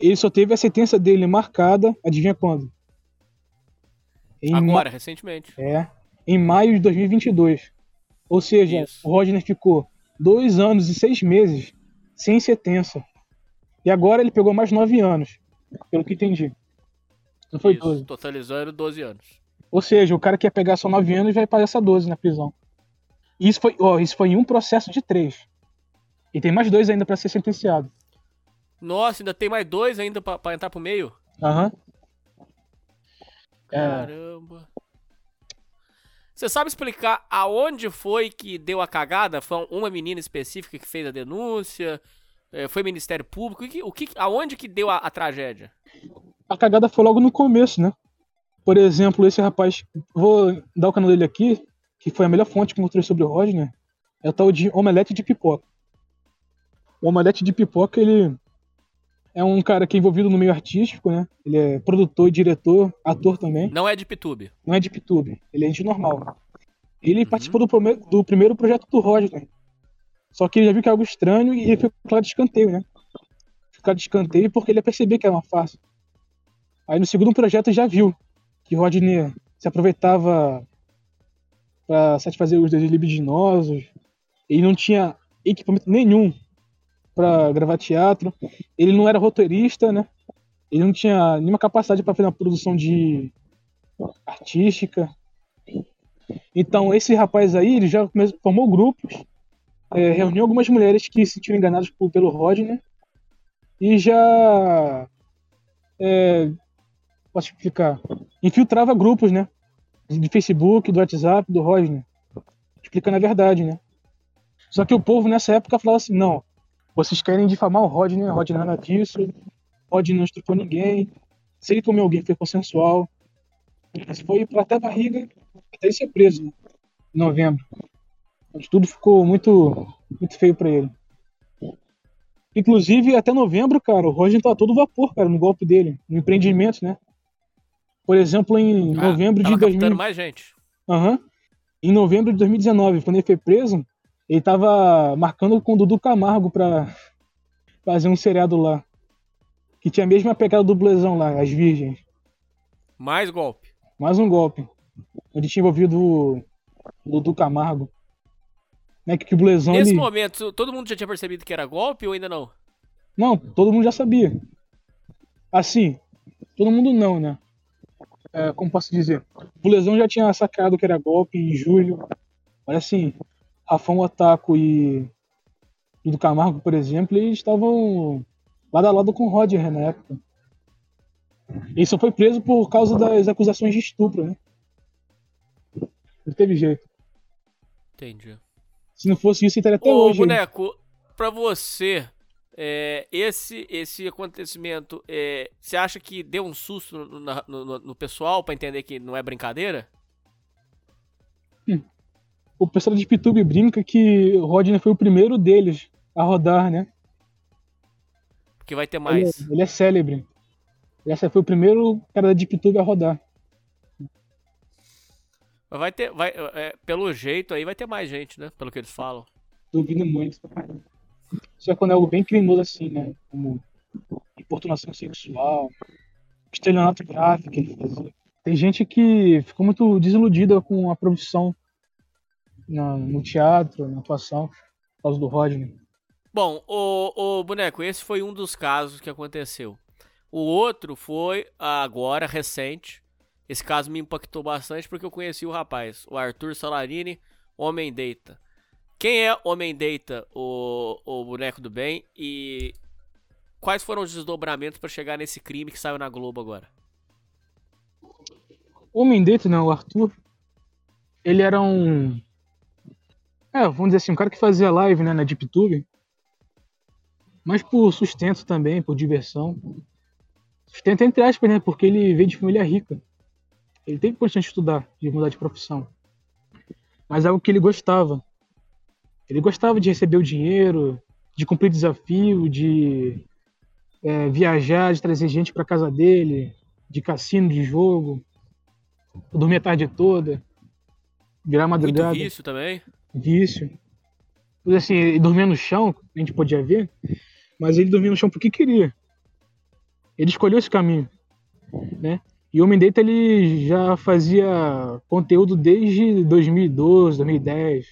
ele só teve a sentença dele marcada, adivinha quando? Em ma- Agora, recentemente. É, em maio de 2022. Ou seja, Isso. o Rodney ficou dois anos e seis meses sem sentença. E agora ele pegou mais nove anos, pelo que entendi. Não foi Isso, 12. totalizando 12 anos. Ou seja, o cara que ia pegar só 9 anos vai passar 12 na prisão. Isso foi, ó, isso foi em um processo de três. E tem mais dois ainda pra ser sentenciado. Nossa, ainda tem mais dois ainda pra, pra entrar pro meio? Aham. É, Caramba. Você sabe explicar aonde foi que deu a cagada? Foi uma menina específica que fez a denúncia? É, Foi Ministério Público? O que, o que, aonde que deu a, a tragédia? a cagada foi logo no começo, né? Por exemplo, esse rapaz, vou dar o canal dele aqui, que foi a melhor fonte que eu encontrei sobre o Rodney, é o tal de Omelete de Pipoca. O Omelete de Pipoca, ele é um cara que é envolvido no meio artístico, né? Ele é produtor diretor, ator também. Não é de Pitube. não é de PTube, ele é gente normal. Ele participou do, do primeiro projeto do Rodney. Só que ele já viu que é algo estranho e ele foi claro de escanteio, né? Ficar de escanteio porque ele ia perceber que era uma farsa. Aí no segundo projeto já viu que o Rodney se aproveitava para satisfazer os desejos libidinosos. Ele não tinha equipamento nenhum para gravar teatro. Ele não era roteirista, né? Ele não tinha nenhuma capacidade para fazer uma produção de artística. Então, esse rapaz aí, ele já formou grupos, é, reuniu algumas mulheres que se sentiram enganadas por, pelo Rodney e já. É, posso explicar? Infiltrava grupos, né? De Facebook, do WhatsApp, do Rodney, explicando a verdade, né? Só que o povo nessa época falava assim: não, vocês querem difamar o Rodney, o Rodney nada disso, o Rodney não estrupou ninguém, se ele comeu alguém foi consensual. Mas foi pra até a barriga até ele ser preso, né? em novembro. Onde tudo ficou muito, muito feio para ele. Inclusive, até novembro, cara, o Roger tá todo vapor, cara, no golpe dele, no empreendimento, né? Por exemplo, em Ah, novembro de tava 2000. captando mais gente. Aham. Em novembro de 2019, quando ele foi preso, ele tava marcando com o Dudu Camargo pra fazer um seriado lá. Que tinha a mesma pegada do Blezão lá, As Virgens. Mais golpe. Mais um golpe. Onde tinha envolvido o Dudu Camargo. Né, que, que o Blezão Nesse ele... momento, todo mundo já tinha percebido que era golpe ou ainda não? Não, todo mundo já sabia. Assim, todo mundo não, né? É, como posso dizer? O Lesão já tinha sacado que era golpe em julho. Mas assim, Rafão Otaku e Dudu Camargo, por exemplo, eles estavam lado a lado com o Roger na época. Ele só foi preso por causa das acusações de estupro, né? Não teve jeito. Entendi. Se não fosse isso, ele estaria até Ô, hoje. boneco, pra você, é, esse, esse acontecimento, é, você acha que deu um susto no, no- no- no pessoal pra entender que não é brincadeira? O pessoal de Pitube brinca que o Rodney foi o primeiro deles a rodar, né? Porque vai ter Ele, mais. é- ele é célebre. Essa foi o primeiro cara da Deep Tube a rodar. Vai ter, vai, é, pelo jeito aí vai ter mais gente, né? Pelo que eles falam. Duvido muito. Só quando é algo bem criminoso assim, né? Como importunação sexual, estelionato gráfico ele. Tem gente que ficou muito desiludida com a profissão na- no teatro, na atuação, por causa do Rodney. Bom, o, o boneco, esse foi um dos casos que aconteceu. O outro foi agora, recente. Esse caso me impactou bastante porque eu conheci o rapaz, o Arthur Salarini, Homem Deita. Quem é Homem Deita, o, o boneco do bem? E quais foram os desdobramentos para chegar nesse crime que saiu na Globo agora? O homem dentro, né, o Arthur, ele era um. É, vamos dizer assim, um cara que fazia live né, na DeepTube, mas por sustento também, por diversão. Sustento entre aspas, né? Porque ele veio de família rica. Ele teve condições de estudar, de mudar de profissão. Mas é algo que ele gostava. Ele gostava de receber o dinheiro, de cumprir desafio, de é, viajar, de trazer gente para casa dele, de cassino, de jogo dormir a tarde toda, virar Muito madrugada, vício também. Vício. Assim, ele dormia no chão, a gente podia ver, mas ele dormia no chão porque queria. Ele escolheu esse caminho, né? E o Homem Data, ele já fazia conteúdo desde 2012, 2010.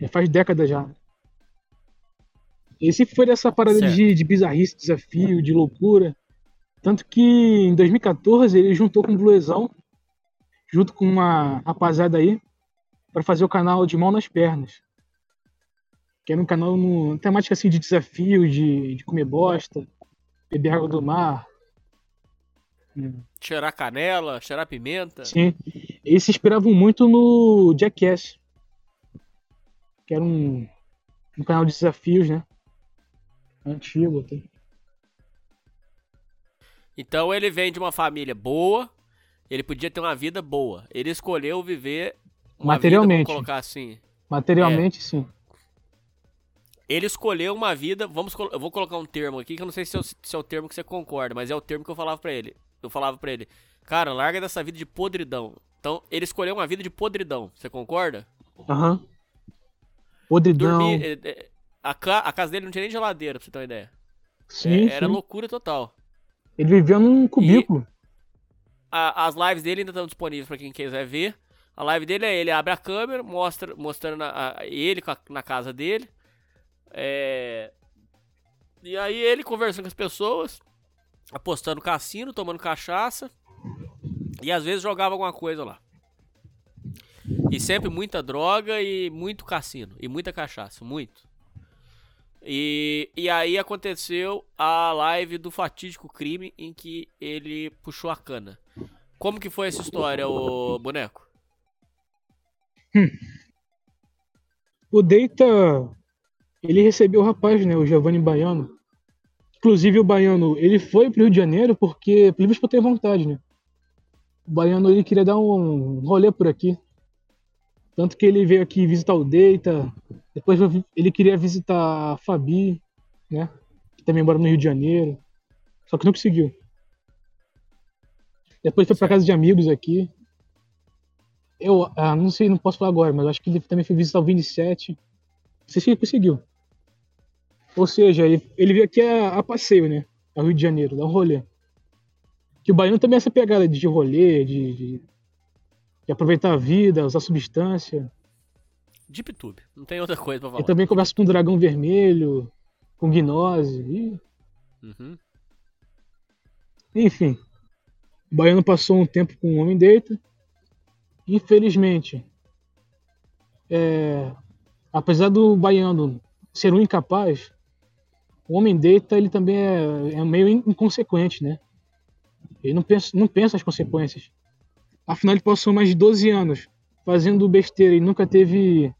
Já faz décadas já. Ele sempre foi dessa parada Certo. de, de bizarrice, desafio, de loucura. Tanto que em 2014 ele juntou com o Bluezão, junto com uma rapaziada aí, para fazer o canal de Mão nas Pernas. Que era um canal no, temática assim de desafio, de, de comer bosta, beber água do mar. Cheirar canela, cheirar pimenta. Sim. Eles se inspiravam muito no Jackass. Que era um, um canal de desafios, né? Antigo até. Então ele vem de uma família boa, ele podia ter uma vida boa. Ele escolheu viver uma Materialmente. vida, colocar assim. Materialmente, sim. Ele escolheu uma vida, vamos, eu vou colocar um termo aqui que eu não sei se é, o, se é o termo que você concorda, mas é o termo que eu falava pra ele. Eu falava pra ele, cara, larga dessa vida de podridão. Então, ele escolheu uma vida de podridão, você concorda? Aham. Podridão. Dormir, eh, eh, a, a casa dele não tinha nem geladeira, pra você ter uma ideia. Sim, É, era sim. loucura total. Ele vivia num cubículo. A- as lives dele ainda estão disponíveis pra quem quiser ver. A live dele é ele abre a câmera, mostra, mostrando a, a, ele na casa dele. É... E aí ele conversando com as pessoas, apostando cassino, tomando cachaça. E às vezes jogava alguma coisa lá. E sempre muita droga e muito cassino. E muita cachaça, muito. E, e aí aconteceu a live do fatídico crime em que ele puxou a cana. Como que foi essa história, o boneco? Hum. O Deita, ele recebeu o rapaz, né, o Giovanni Baiano. Inclusive o Baiano, ele foi pro Rio de Janeiro porque, pelo menos por ter vontade, né. O Baiano, ele queria dar um rolê por aqui. Tanto que ele veio aqui visitar o Deita, depois ele queria visitar a Fabi, né, que também mora no Rio de Janeiro. Só que não conseguiu. Depois foi pra casa de amigos aqui. Eu ah, não sei, não posso falar agora, mas acho que ele também foi visitar o 27. Não sei se ele conseguiu. Ou seja, ele, ele veio aqui a, a, passeio, né? Ao Rio de Janeiro, dar um rolê. Que o baiano também é essa pegada de rolê, de, de, de aproveitar a vida, usar substância. Deep Tube, não tem outra coisa pra falar. Ele também conversa com o Dragão Vermelho, com Gnose. E... Uhum. Enfim. O baiano passou um tempo com o homem deita. Infelizmente, é, apesar do baiano ser um incapaz, o homem deita ele também é, é meio inconsequente, né? Ele não pensa, não pensa as consequências. Afinal, ele passou mais de 12 anos fazendo besteira e nunca teve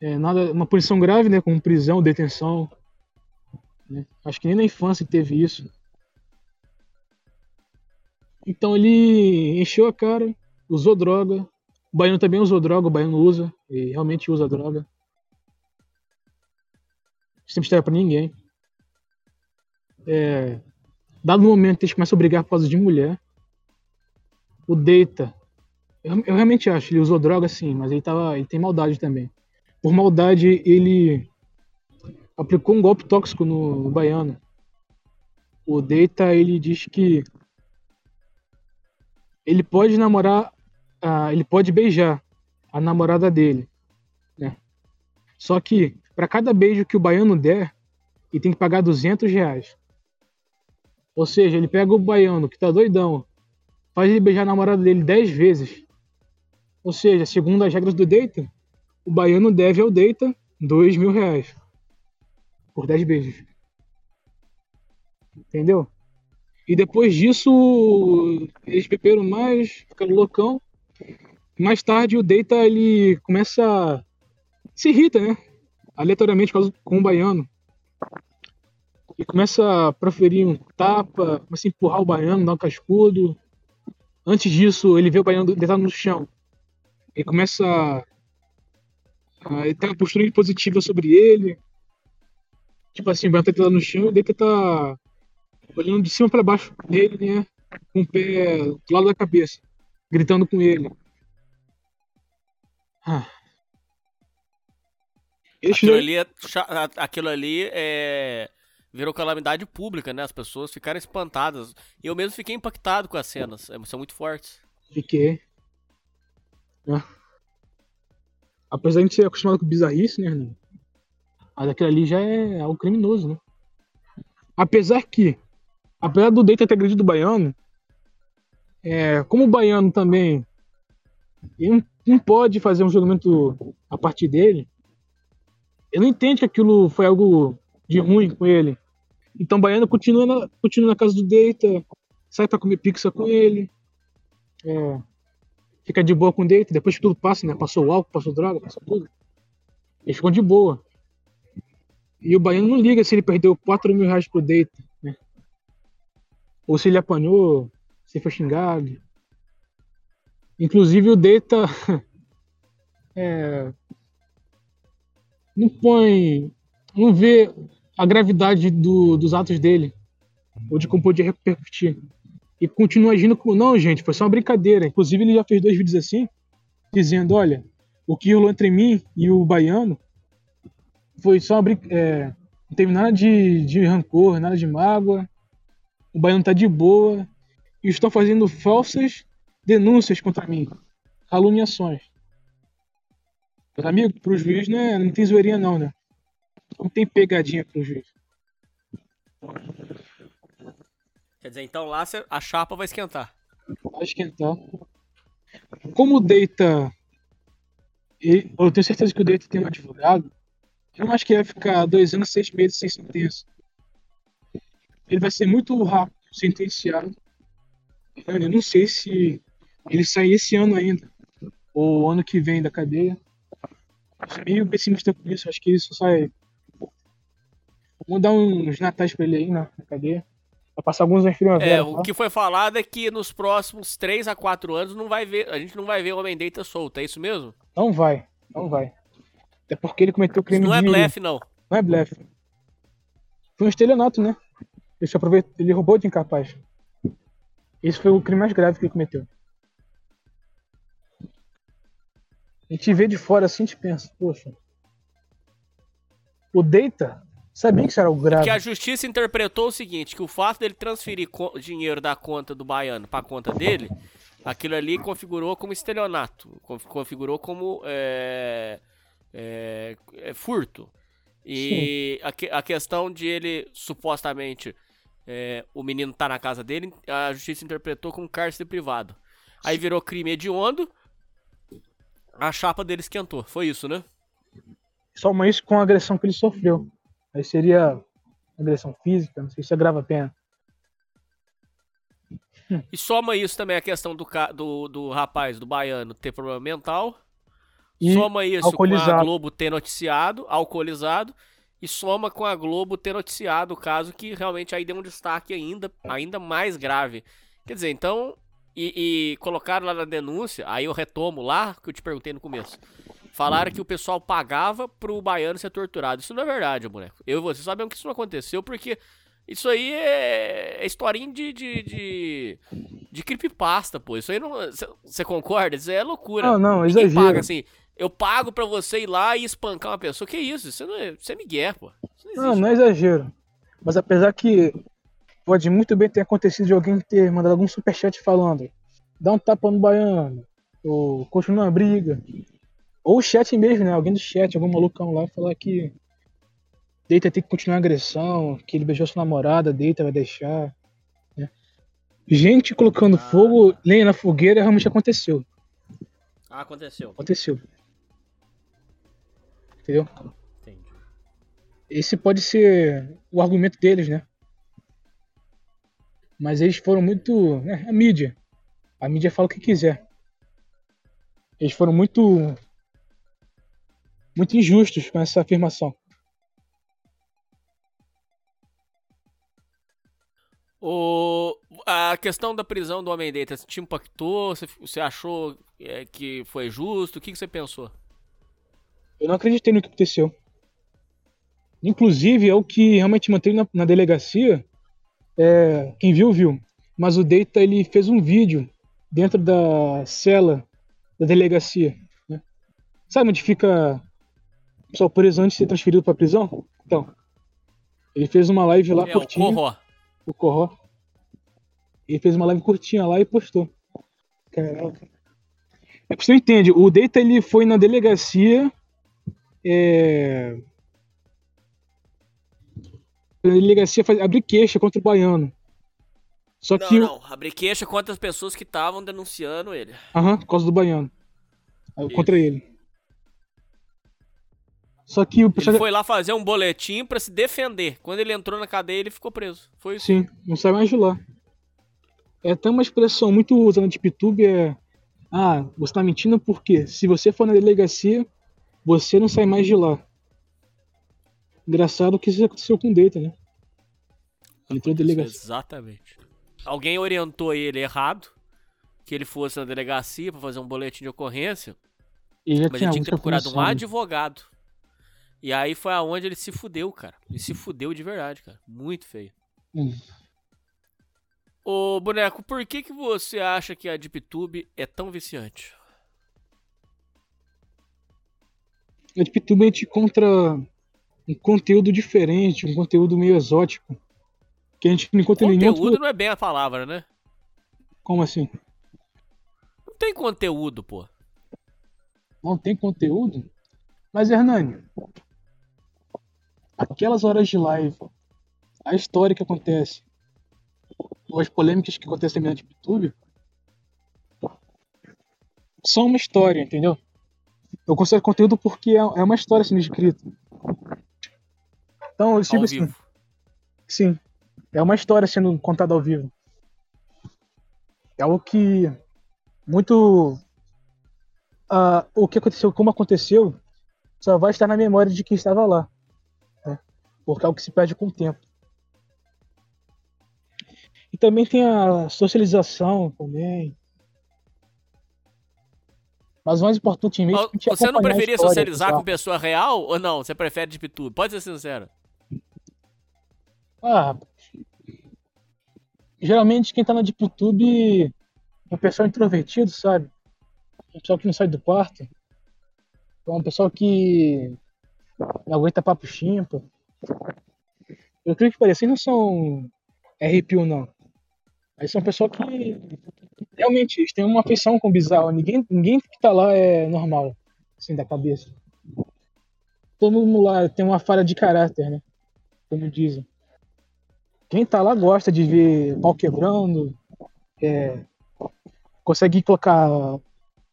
é, nada, uma punição grave, né? Como prisão, detenção. Né? Acho que nem na infância teve isso. Então ele encheu a cara, usou droga. O baiano também usou droga, o baiano usa, e realmente usa droga. Sem mistério pra ninguém. É, dado o momento eles começam a brigar por causa de mulher, o Deita, eu, eu, realmente acho, ele usou droga sim, mas ele, tava, ele tem maldade também. Por maldade, ele aplicou um golpe tóxico no, no baiano. O Deita, ele diz que ele pode namorar, ele pode beijar a namorada dele, né? Só que para cada beijo que o baiano der, ele tem que pagar 200 reais. Ou seja, ele pega o baiano que tá doidão, faz ele beijar a namorada dele 10 vezes. Ou seja, segundo as regras do Deita, o baiano deve ao Deita 2 mil reais por 10 beijos. Entendeu? E depois disso, eles beberam mais, ficaram loucão. Mais tarde, o Deita ele começa a se irrita, né? Aleatoriamente com o baiano. E começa a proferir um tapa, começa a empurrar o baiano, dar um cascudo. Antes disso, ele vê o baiano deitado no chão. Ele começa a, a uma postura positiva sobre ele. Tipo assim, o baiano tá deitado no chão e o Deita tá olhando de cima para baixo dele, né? Com o pé do lado da cabeça, gritando com ele. Ah. Aquilo, ali é, aquilo ali é virou calamidade pública, né? As pessoas ficaram espantadas. E eu mesmo fiquei impactado com as cenas. É, são muito fortes. Fiquei. É. Apesar de ser acostumado com bizarrice, né, Renan? Mas aquilo ali já é algo criminoso, né? Apesar que apesar do Deita ter agredido o Baiano, é, como o Baiano também não, não pode fazer um julgamento a partir dele, ele não entende que aquilo foi algo de ruim com ele. Então o Baiano continua na, continua na casa do Deita, sai pra comer pizza com ele, é, fica de boa com o Deita, depois que tudo passa, né? Passou o álcool, passou droga, passou tudo. Eles ficam de boa. E o Baiano não liga se ele perdeu 4 mil reais pro Deita ou se ele apanhou, se foi xingado. Inclusive o Deta é, não põe, não vê a gravidade do, dos atos dele, ou de como podia repercutir. E continua agindo como, não, gente, foi só uma brincadeira. Inclusive ele já fez dois vídeos assim, dizendo, olha, o que rolou entre mim e o baiano foi só uma brincadeira. É, não teve nada de, de rancor, nada de mágoa o baiano tá de boa e estão fazendo falsas denúncias contra mim, caluniações. Mas, amigo, pro juiz não, é, não tem zoeirinha não, né? Não tem pegadinha pro juiz. Quer dizer, então lá a chapa vai esquentar. Vai esquentar. Como o Deita. eu tenho certeza que o Deita tem um advogado. Eu não acho que ele vai ficar dois anos, seis meses sem sentença. Ele vai ser muito rápido sentenciado. Eu não sei se ele sai esse ano ainda. Ou ano que vem da cadeia. Sou meio pessimista com isso. Acho que isso sai. Vamos dar uns natais pra ele aí na, cadeia. Vai passar alguns anos primavera. É, tá? o que foi falado é que nos próximos 3 a 4 anos não vai ver, a gente não vai ver o Homem Deita solto, é isso mesmo? Não vai, não vai. Até porque ele cometeu Isso crime não é de... blefe, não. Não é blefe. Foi um estelionato, né? Ele, aproveitou, ele roubou de incapaz. Esse foi o crime mais grave que ele cometeu. A gente vê de fora assim, a gente pensa, poxa. O Deita sabia que isso era o grave. Que a justiça interpretou o seguinte, que o fato dele transferir dinheiro da conta do baiano pra conta dele, aquilo ali configurou como estelionato, conf- configurou como é, é, é, furto. E a, a questão de ele, supostamente, é, o menino tá na casa dele, a justiça interpretou como cárcere privado. Aí virou crime hediondo, a chapa dele esquentou. Foi isso, né? Soma isso com a agressão que ele sofreu. Aí seria agressão física, não sei se agrava a pena. E soma isso também a questão do, do, do rapaz, do baiano, ter problema mental. E soma isso com a. Globo ter noticiado, alcoolizado. E soma com a Globo ter noticiado o caso que realmente aí deu um destaque ainda, ainda mais grave. Quer dizer, então. E, e colocaram lá na denúncia, aí eu retomo lá, que eu te perguntei no começo. Falaram que o pessoal pagava pro baiano ser torturado. Isso não é verdade, boneco. Eu e você sabemos que isso não aconteceu, porque isso aí é, é historinha de, de, de, de creepypasta, pô. Isso aí não. Você concorda? Isso aí é loucura. Não, não, exagero. paga assim. Eu pago pra você ir lá e espancar uma pessoa. Que isso? Isso não é, isso é migué, pô. Isso não Não, existe. não é exagero. Mas apesar que pode muito bem ter acontecido de alguém ter mandado algum superchat falando dá um tapa no baiano, ou continua a briga. Ou o chat mesmo, né? Alguém do chat, algum malucão lá falar que Deita tem que continuar a agressão, que ele beijou sua namorada, Deita vai deixar. né? Gente colocando fogo, lenha na fogueira, realmente aconteceu. Ah, aconteceu. Aconteceu. Entendeu? Entendi. Esse pode ser o argumento deles, né? Mas eles foram muito. né, a mídia. A mídia fala o que quiser. Eles foram muito. Muito injustos com essa afirmação. O, a questão da prisão do Homem Deita te impactou? Você, você achou é, que foi justo? O que, que você pensou? Eu não acreditei no que aconteceu. Inclusive, é o que realmente manteve na, na delegacia. É, quem viu, viu. Mas o Deita ele fez um vídeo dentro da cela da delegacia. né? Sabe onde fica o pessoal preso antes de ser transferido para prisão? Então, ele fez uma live lá É, o curtinha. Corró. o Corró. Ele fez uma live curtinha lá e postou. Caraca. É que você entende, o Deita ele foi na delegacia. É... Na delegacia faz... abrir queixa contra o baiano. Só Não, que. não. Abri queixa contra as pessoas que estavam denunciando ele. Aham, por causa do baiano. Aí, Contra ele. Só que o Ele pessoal. foi lá fazer um boletim pra se defender. Quando ele entrou na cadeia, ele ficou preso. Foi isso. Sim, não sai mais de lá. É até uma expressão muito usada no TikTok é. Ah, você tá mentindo porque se você for na delegacia, você não sai mais de lá. Engraçado que isso aconteceu com o Data, né? Ele entrou na delegacia. Exatamente. Alguém orientou ele errado. Que ele fosse na delegacia pra fazer um boletim de ocorrência. Ele já Mas tinha ele tinha que ter procurado um informação. advogado. E aí foi aonde ele se fudeu, cara. Ele se fudeu de verdade, cara. Muito feio. Hum. Ô, boneco, por que que você acha que a DeepTube é tão viciante? A DeepTube a gente encontra um conteúdo diferente, um conteúdo meio exótico. Que a gente não encontra em nenhum Conteúdo não é bem a palavra, né? Como assim? Não tem conteúdo, pô. Não tem conteúdo? Mas, Hernani, aquelas horas de live, a história que acontece, ou as polêmicas que acontecem na YouTube, são uma história, entendeu? Eu considero conteúdo porque é é uma história sendo escrita. Então, eu tipo Ao assim, vivo. sim, é uma história sendo contada ao vivo. É algo que muito ah, o que aconteceu, como aconteceu, só vai estar na memória de quem estava lá, né? porque é algo que se perde com o tempo. E também tem a socialização também. Mas o mais importante mesmo é Você não preferia socializar tá? com pessoa real ou não? Você prefere de? Pode ser sincero. Ah, geralmente quem tá na DeepTube é um pessoal introvertido, sabe? Um pessoal que não sai do quarto. É um pessoal que não aguenta papo chimpa. Eu creio que parecia não são RPU não. Aí são pessoal que realmente têm uma afeição com o bizarro. Ninguém, ninguém que tá lá é normal, assim, da cabeça. Todo mundo lá tem uma falha de caráter, né? Como dizem. Quem tá lá gosta de ver pau quebrando, é, consegue colocar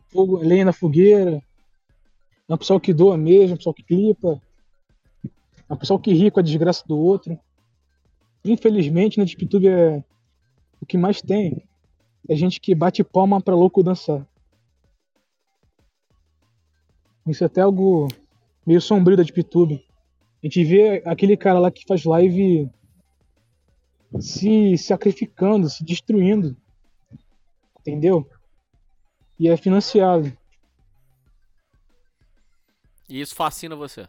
fogo, lenha na fogueira. É um pessoal que doa mesmo, é um pessoal que clipa. É um pessoal que ri com a desgraça do outro. Infelizmente, na DeepTube é o que mais tem. É gente que bate palma pra louco dançar. Isso é até algo meio sombrio da DeepTube. A gente vê aquele cara lá que faz live se sacrificando, se destruindo. Entendeu? E é financiado. E isso fascina você.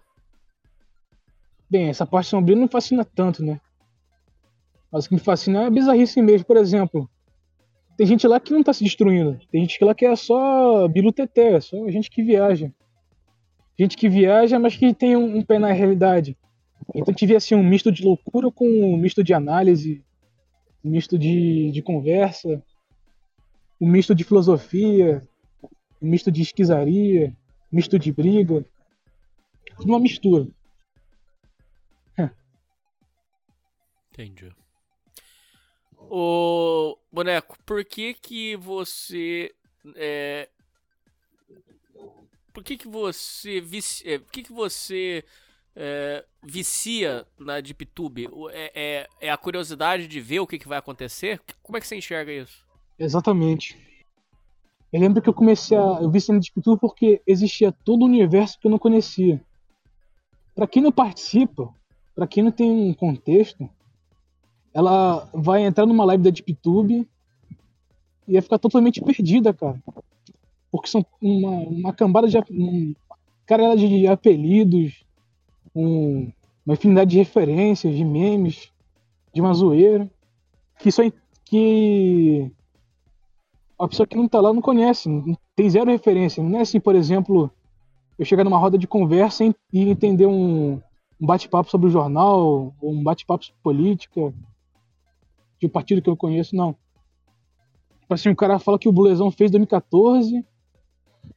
Bem, essa parte sombria não fascina tanto, né? Mas o que me fascina é a bizarrice mesmo. Por exemplo, tem gente lá que não tá se destruindo. Tem gente lá que é só biluteté, é só gente que viaja. Gente que viaja, mas que tem um, um pé na realidade. Então tive assim um misto de loucura com um misto de análise, um misto de, de conversa, um misto de filosofia, um misto de esquizaria, um misto de briga. Uma mistura. Entendi. Ô, boneco, por que que você é, por que que você vici, é, por que que você é, vicia na DeepTube? O- É, é, é a curiosidade de ver o que, que vai acontecer? Como é que você enxerga isso? Exatamente. Eu lembro que eu comecei a. Eu vi cena de Pitu porque existia todo o universo que eu não conhecia. Pra quem não participa, pra quem não tem um contexto, ela vai entrar numa live da DeepTube e vai ficar totalmente perdida, cara. Porque são uma, uma cambada de. Um, cara de apelidos, um- uma infinidade de referências, de memes, de uma zoeira, que só. que a pessoa que não tá lá não conhece, tem zero referência. Não é assim, por exemplo, eu chegar numa roda de conversa e entender um, um bate-papo sobre o jornal, um bate-papo sobre política, de um partido que eu conheço, não. Tipo assim, o cara fala que o Bulezão fez em 2014,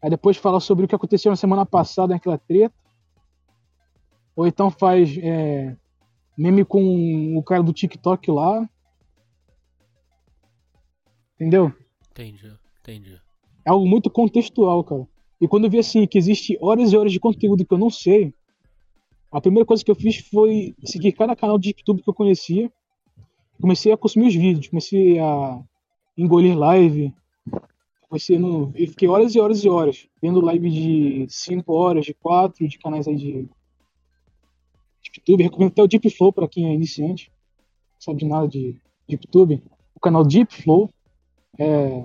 aí depois fala sobre o que aconteceu na semana passada naquela treta, ou então faz é, meme com o cara do TikTok lá. Entendeu? Entendi, entendi. É algo muito contextual, cara. E quando eu vi assim que existe horas e horas de conteúdo que eu não sei, a primeira coisa que eu fiz foi seguir cada canal de YouTube que eu conhecia. Comecei a consumir os vídeos, comecei a engolir live. Comecei no... Eu fiquei horas e horas e horas vendo live de 5 horas, de 4, de canais aí de, de YouTube. Recomendo até o Deep Flow para quem é iniciante, não sabe de nada de, de YouTube. O canal Deep Flow é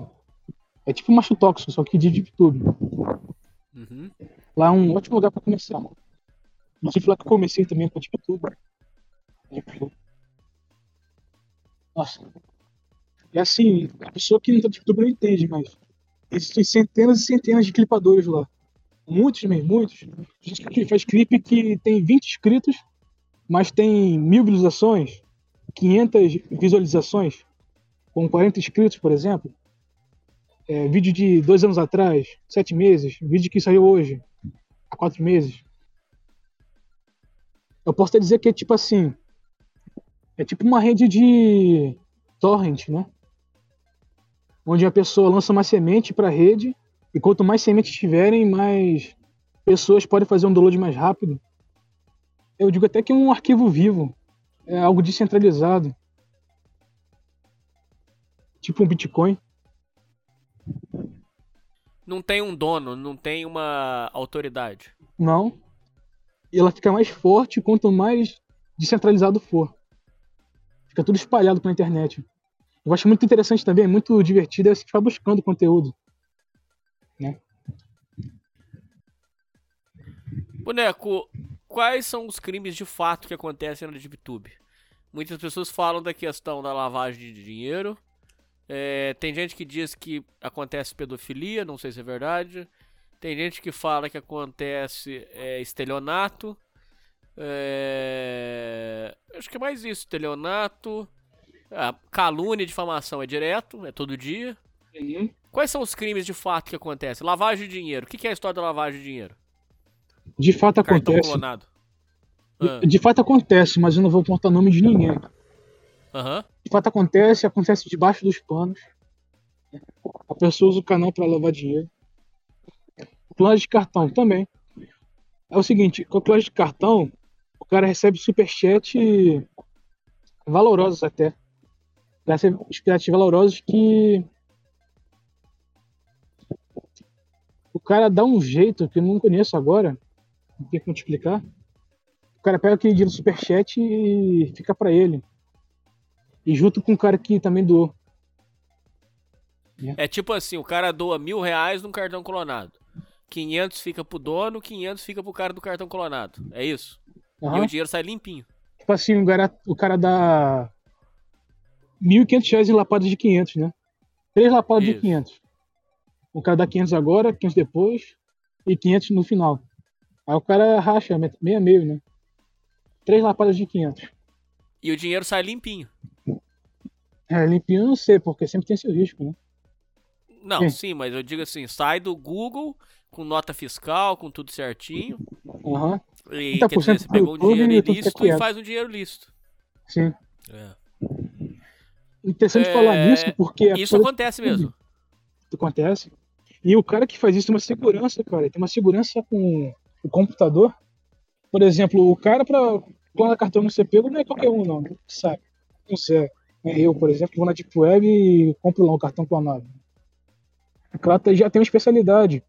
é tipo macho tóxico, só que de DeepTube. Uhum. Lá é um ótimo lugar pra começar. Inclusive lá que eu comecei também com DeepTube. DeepTube. Nossa. É assim, a pessoa que não tá no DeepTube não entende, mas existem centenas e centenas de clipadores lá. Muitos mesmo, muitos. Gente que faz clipe que tem 20 inscritos, mas tem mil visualizações, 500 visualizações, com 40 inscritos, por exemplo. É, vídeo de dois anos atrás, sete meses, vídeo que saiu hoje, há quatro meses. Eu posso até dizer que é tipo assim. É tipo uma rede de torrent, né? Onde a pessoa lança uma semente para a rede e quanto mais sementes tiverem, mais pessoas podem fazer um download mais rápido. Eu digo até que é um arquivo vivo, é algo descentralizado. Tipo um Bitcoin. Não tem um dono, não tem uma autoridade. Não. E ela fica mais forte quanto mais descentralizado for. Fica tudo espalhado pela internet. Eu acho muito interessante também, muito divertido é você ficar buscando conteúdo. Né? Boneco, quais são os crimes de fato que acontecem no DeepTube? Muitas pessoas falam da questão da lavagem de dinheiro. É, tem gente que diz que acontece pedofilia, não sei se é verdade. Tem gente que fala que acontece é, estelionato. É, acho que é mais isso, estelionato. Ah, calúnia e difamação é direto, é todo dia. Uhum. Quais são os crimes de fato que acontecem? Lavagem de dinheiro. O que é a história da lavagem de dinheiro? De fato Cartão acontece. clonado. Ah, De fato acontece, mas eu não vou apontar nome de ninguém. Aham. De fato acontece, acontece debaixo dos panos. A pessoa usa o canal para lavar dinheiro. Clonagem de cartão também. É o seguinte, com a clonagem de cartão, cara recebe superchat valorosos até. Recebe superchat valorosos que o cara dá um jeito que eu não conheço agora. Não tem como te explicar. O cara pega aquele dinheiro do superchat e fica pra ele. E junto com o cara que também doou. É tipo assim, o cara doa mil reais num cartão clonado. 500 fica pro dono, 500 fica pro cara do cartão clonado. É isso? E Aham. o dinheiro sai limpinho. Tipo assim, o cara, o cara dá 1.500 reais em lapadas de 500, né? Três lapadas de Isso. 500. O cara dá 500 agora, 500 depois e 500 no final. Aí o cara racha meio a meio, né? Três lapadas de 500. E o dinheiro sai limpinho. É, limpinho eu não sei, porque sempre tem seu risco, né? Não, Sim. sim, mas eu digo assim, sai do Google com nota fiscal, com tudo certinho. Aham, E 30% quer dizer, você pegou um dinheiro ilícito é e quieto. faz um dinheiro lícito. sim. É. Interessante É, falar nisso, porque Isso acontece mesmo. acontece. E o cara que faz isso tem uma segurança, cara. Tem uma segurança com o computador. Por exemplo, o cara pra clonar cartão no CP não é qualquer um, não. Sabe? Não sei. É eu, por exemplo, vou na Deep Web e compro lá um cartão clonado. O cara tem- já tem uma especialidade.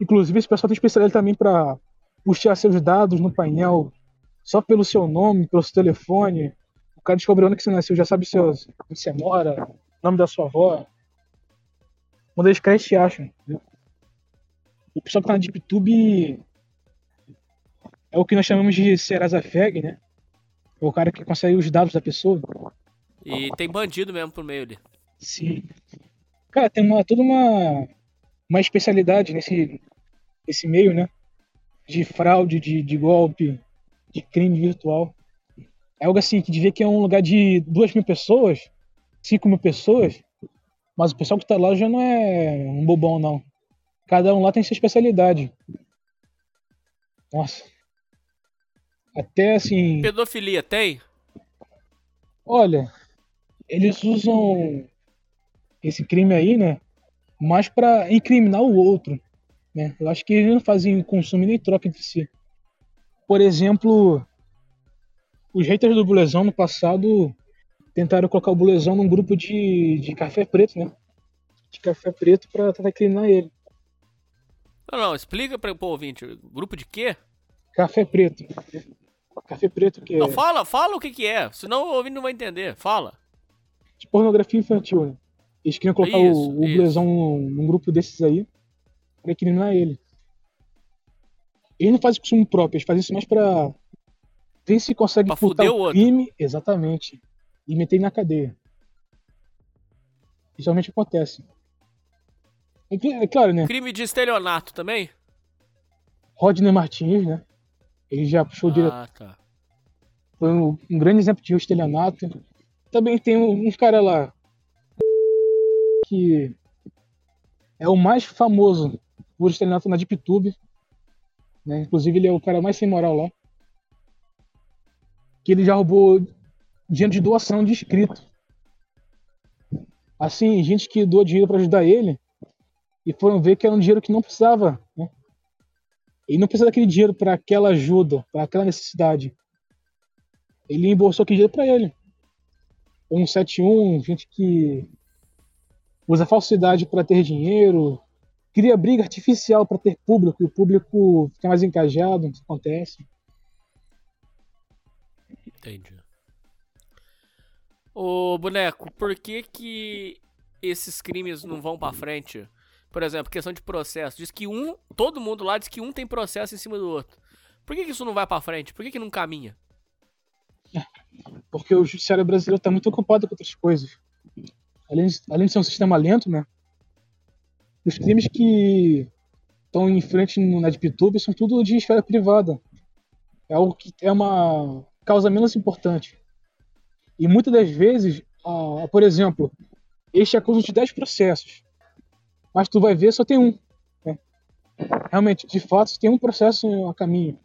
Inclusive, esse pessoal tem especialidade também para puxar seus dados no painel só pelo seu nome, pelo seu telefone. O cara descobre onde que você nasceu, já sabe onde você mora, nome da sua avó. Quando eles eles te acham. O pessoal que tá na DeepTube é o que nós chamamos de Serasa Feg, né? É o cara que consegue os dados da pessoa. E tem bandido mesmo por meio ali. Sim. Cara, tem uma, toda uma, uma especialidade nesse, nesse meio, né? De fraude, de, de golpe, de crime virtual. É algo assim, que devia que é um lugar de duas mil pessoas, cinco mil pessoas, mas o pessoal que tá lá já não é um bobão, não. Cada um lá tem sua especialidade. Nossa. Até assim. Pedofilia tem? Olha, eles usam esse crime aí, né? Mais pra incriminar o outro, né? Eu acho que eles não fazem consumo nem troca entre si. Por exemplo, os haters do Bulezão no passado tentaram colocar o Bulezão num grupo de, de café preto, né? De café preto pra tentar incriminar ele. Não, não, explica para o ouvinte. Grupo de quê? Café preto. Café preto que é Não, fala, fala o que que é, senão o ouvinte não vai entender. Fala. de pornografia infantil, né? Eles queriam colocar Isso, o, o. Bulezão num, num grupo desses aí pra incriminar ele. Eles não fazem consumo próprio, eles fazem isso mais pra ver se consegue Pra fuder o o outro. crime, exatamente, e meter ele na cadeia. Isso realmente acontece. É, é claro, né? Crime de estelionato também? Rodney Martins, né? Ele já puxou. Ah, tá. Foi um, um grande exemplo de estelionato. Também tem um, um cara lá que é o mais famoso por estelionato na DeepTube. Né? Inclusive ele é o cara mais sem moral lá. que ele já roubou dinheiro de doação de inscrito. Assim, gente que doou dinheiro para ajudar ele e foram ver que era um dinheiro que não precisava, né? Ele não precisa daquele dinheiro para aquela ajuda, para aquela necessidade. Ele embolsou aquele dinheiro para ele. 171, gente que usa falsidade para ter dinheiro, cria briga artificial para ter público e o público fica mais encajado, isso acontece. Entendi. Ô, boneco, por que que esses crimes não vão para frente? Por exemplo, questão de processo. Diz que um, todo mundo lá diz que um tem processo em cima do outro. Por que, que isso não vai para frente? Por que, que não caminha? Porque o judiciário brasileiro está muito ocupado com outras coisas. Além de, além de ser um sistema lento, né? Os crimes que estão em frente na DeepTube são tudo de esfera privada. É algo que é uma causa menos importante. E muitas das vezes, ah, por exemplo, este acusa de 10 processos mas tu vai ver só tem um. Né? Realmente, de fato, tem um processo a caminho.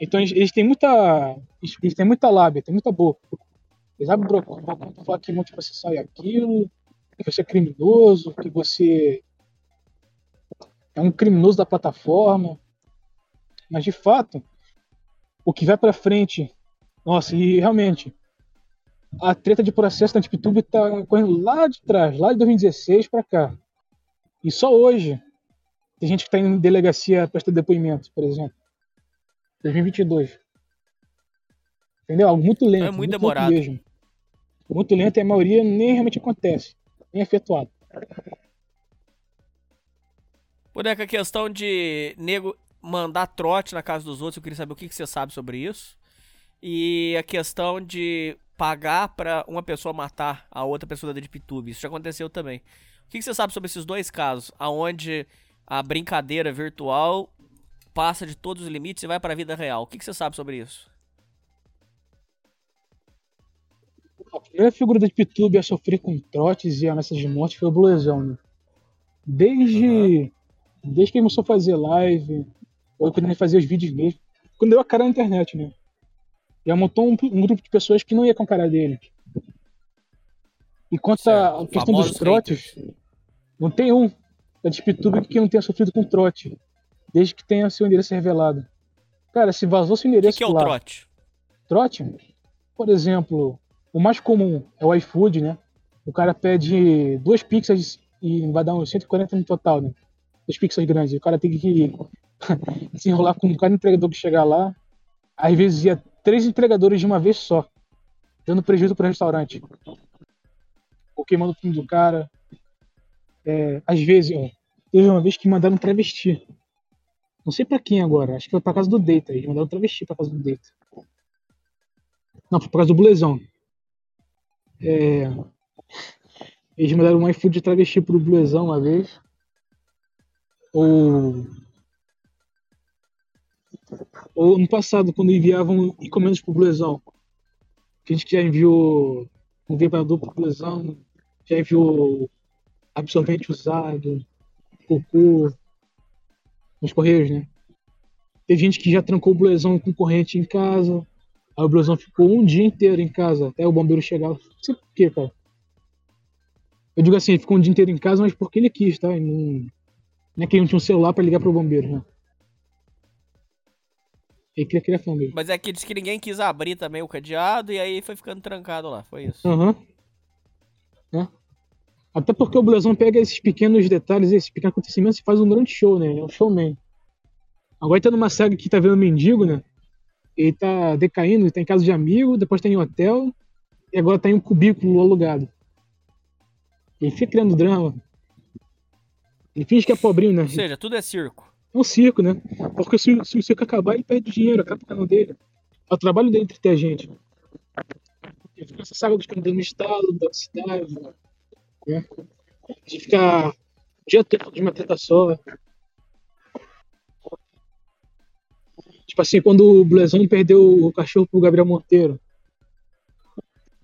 Então eles, têm muita. Eles têm muita lábia, tem muita boca. Eles abrem o pra falar que vão te processar e aquilo, que você é criminoso, que você é um criminoso da plataforma. Mas de fato, o que vai para frente, nossa, e realmente, a treta de processo da TipTube tá correndo lá de trás, lá de 2016 para cá. E só hoje tem gente que está em delegacia prestar depoimento, por exemplo. 2022. Entendeu? Algo muito lento. É muito, muito demorado. Mesmo. Muito lento e a maioria nem realmente acontece. Nem é efetuado. Boneca, a questão de nego mandar trote na casa dos outros, eu queria saber o que, você sabe sobre isso. E a questão de pagar para uma pessoa matar a outra pessoa da DeepTube. Isso já aconteceu também. O que, você sabe sobre esses dois casos, aonde a brincadeira virtual passa de todos os limites e vai para a vida real? O que, você sabe sobre isso? A primeira figura da PeerTube a sofrer com trotes e ameaças de morte foi o Bluezão, né? Desde, uhum. desde que ele começou a fazer live, ou quando ele fazia os vídeos mesmo, quando deu a cara na internet, né? Já montou um, um grupo de pessoas que não ia com a cara dele. E quanto à questão dos trotes, haters. não tem um da DeepTube que não tenha sofrido com trote, desde que tenha seu endereço revelado. Cara, se vazou seu endereço O que, que é o lá, trote? Trote? Por exemplo, o mais comum é o iFood, né? O cara pede duas pizzas e vai dar uns 140 no total, né? Duas pizzas grandes. O cara tem que se enrolar com cada entregador que chegar lá. Às vezes ia três entregadores de uma vez só, dando prejuízo para o restaurante ou queimando o filme do cara. É, às vezes, ó, teve uma vez que mandaram um travesti. Não sei pra quem agora, acho que foi pra casa do Deita. Eles mandaram um travesti pra casa do Deita. Não, foi pra casa do Blezão. É, eles mandaram um iFood de travesti pro Blezão uma vez. Ou. Ou no passado, quando enviavam encomendas pro Blezão. Que a gente já enviou um vibrador pro Blezão já viu absorvente usado, cocô nos correios, né? Teve gente que já trancou o blusão com corrente em casa. Aí o blusão ficou um dia inteiro em casa, até o bombeiro chegar. Não sei por quê, cara. Eu digo assim, ele ficou um dia inteiro em casa, mas porque ele quis, tá? não, não é que ele não tinha um celular pra ligar pro bombeiro, né? Ele queria criar família. Mas é que disse que ninguém quis abrir também o cadeado e aí foi ficando trancado lá, foi isso. Aham. Uhum. É. Até porque o Blasão pega esses pequenos detalhes, esses pequenos acontecimentos e faz um grande show, né? Ele é um showman. Agora tá numa saga que tá vendo mendigo, né? Ele tá decaindo, ele tá em casa de amigo, depois tá em hotel, e agora tá em um cubículo alugado. Ele fica criando drama. Ele finge que é pobrinho, né? Ou seja, tudo é circo. É um circo, né? Porque se, se o circo acabar, ele perde dinheiro, acaba o canal dele. É o trabalho dele entreter a gente. Ele fica essa saga dos no estado, da cidade, né? De ficar o dia todo de uma teta só. Tipo assim, quando o Blezão perdeu o cachorro pro Gabriel Monteiro.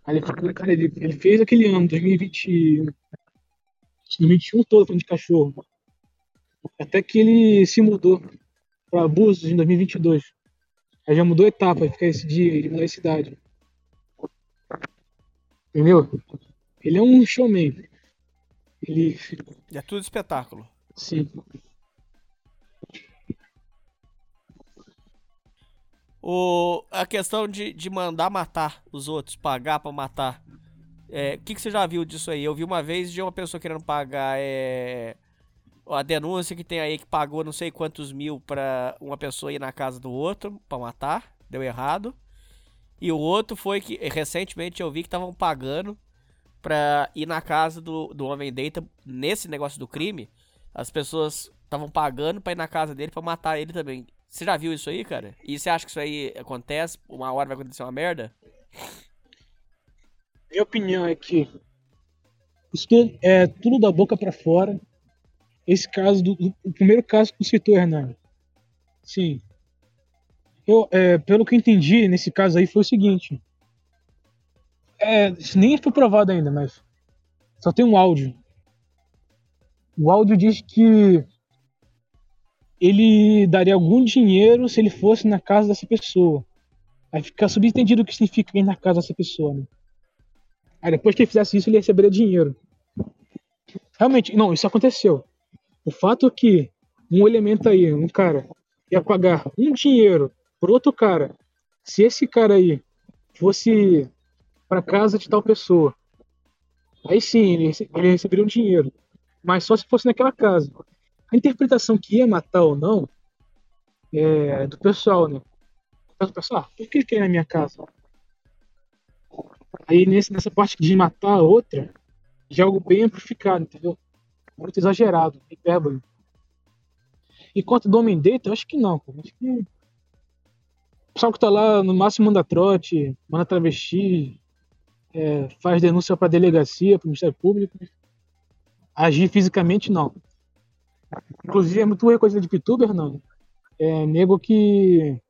Aí ele cara, ele, ele fez aquele ano, 2020, 2021 todo falando de cachorro. Até que ele se mudou para Búzios em 2022. Aí já mudou a etapa, ficar esse dia, ele mudou a cidade. Entendeu? Ele é um showman. Ele. É tudo espetáculo. Sim. O, a questão de, de mandar matar os outros, pagar pra matar. É, o que, que você já viu disso aí? Eu vi uma vez de uma pessoa querendo pagar é, a denúncia que tem aí que pagou não sei quantos mil pra uma pessoa ir na casa do outro pra matar. Deu errado. E o outro foi que recentemente eu vi que estavam pagando pra ir na casa do, do homem deita nesse negócio do crime. As pessoas estavam pagando pra ir na casa dele pra matar ele também. Você já viu isso aí, cara? E você acha que isso aí acontece? Uma hora vai acontecer uma merda? Minha opinião é que tudo, é tudo da boca pra fora. Esse caso, do, do- o primeiro caso que citou, Hernando. Sim. Eu, é, pelo que eu entendi nesse caso aí foi o seguinte. É, nem foi provado ainda, mas só tem um áudio. O áudio diz que ele daria algum dinheiro se ele fosse na casa dessa pessoa. Aí fica subentendido o que significa ir na casa dessa pessoa, né? Aí depois que ele fizesse isso, ele receberia dinheiro. Realmente, não, isso aconteceu. O fato é que um elemento aí, um cara, ia pagar um dinheiro por outro cara, se esse cara aí fosse para casa de tal pessoa, aí sim, ele, rece- ele receberia um dinheiro. Mas só se fosse naquela casa. A interpretação que ia matar ou não é do pessoal, né? O pessoal, ah, por que quer ir na minha casa? Aí nesse, nessa parte de matar a outra, já é algo bem amplificado, entendeu? Muito exagerado, hipérbole. E quanto do homem eu acho que não, cara. Acho que o pessoal que tá lá, no máximo manda trote, manda travesti, é, faz denúncia pra delegacia, pro Ministério Público. Agir fisicamente, não. Inclusive, é muito reconhecido de youtuber, não. É nego que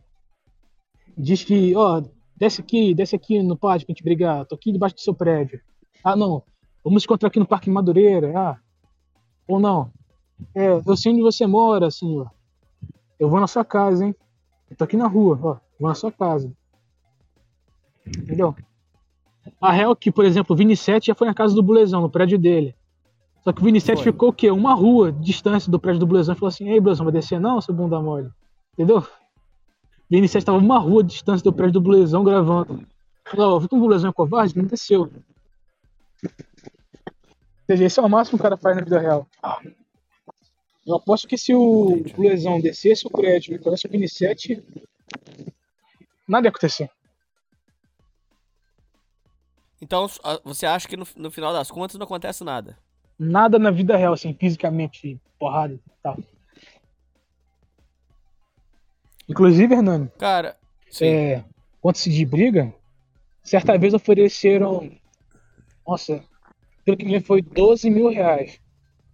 diz que, ó, desce aqui, desce aqui no pátio pra gente brigar, tô aqui debaixo do seu prédio. Ah, não, vamos encontrar aqui no Parque Madureira, ah. Ou não, é, eu sei onde você mora, senhor. Eu vou na sua casa, hein. Eu tô aqui na rua, ó, vou na sua casa. Entendeu? A real é que, por exemplo, o Vini 7 já foi na casa do Bulezão, no prédio dele. Só que o Vini 7 Foi. ficou o quê? Uma rua de distância do prédio do Bulezão e falou assim: Ei, Bulezão, vai descer não, seu bunda mole? Entendeu? O Vini 7 tava uma rua de distância do prédio do Bulezão gravando. Falou: Ó, o Bulezão é covarde, não desceu. Ou seja, esse é o máximo que o cara faz na vida real. Eu aposto que se o Bulezão descesse o prédio e conhece o Vini 7, nada ia acontecer. Então, você acha que no, no final das contas não acontece nada? Nada na vida real, assim, fisicamente, porrada e tal. Inclusive, Hernani, Cara, sim. é, quando-se de briga, certa vez ofereceram, nossa, pelo que me foi 12 mil reais.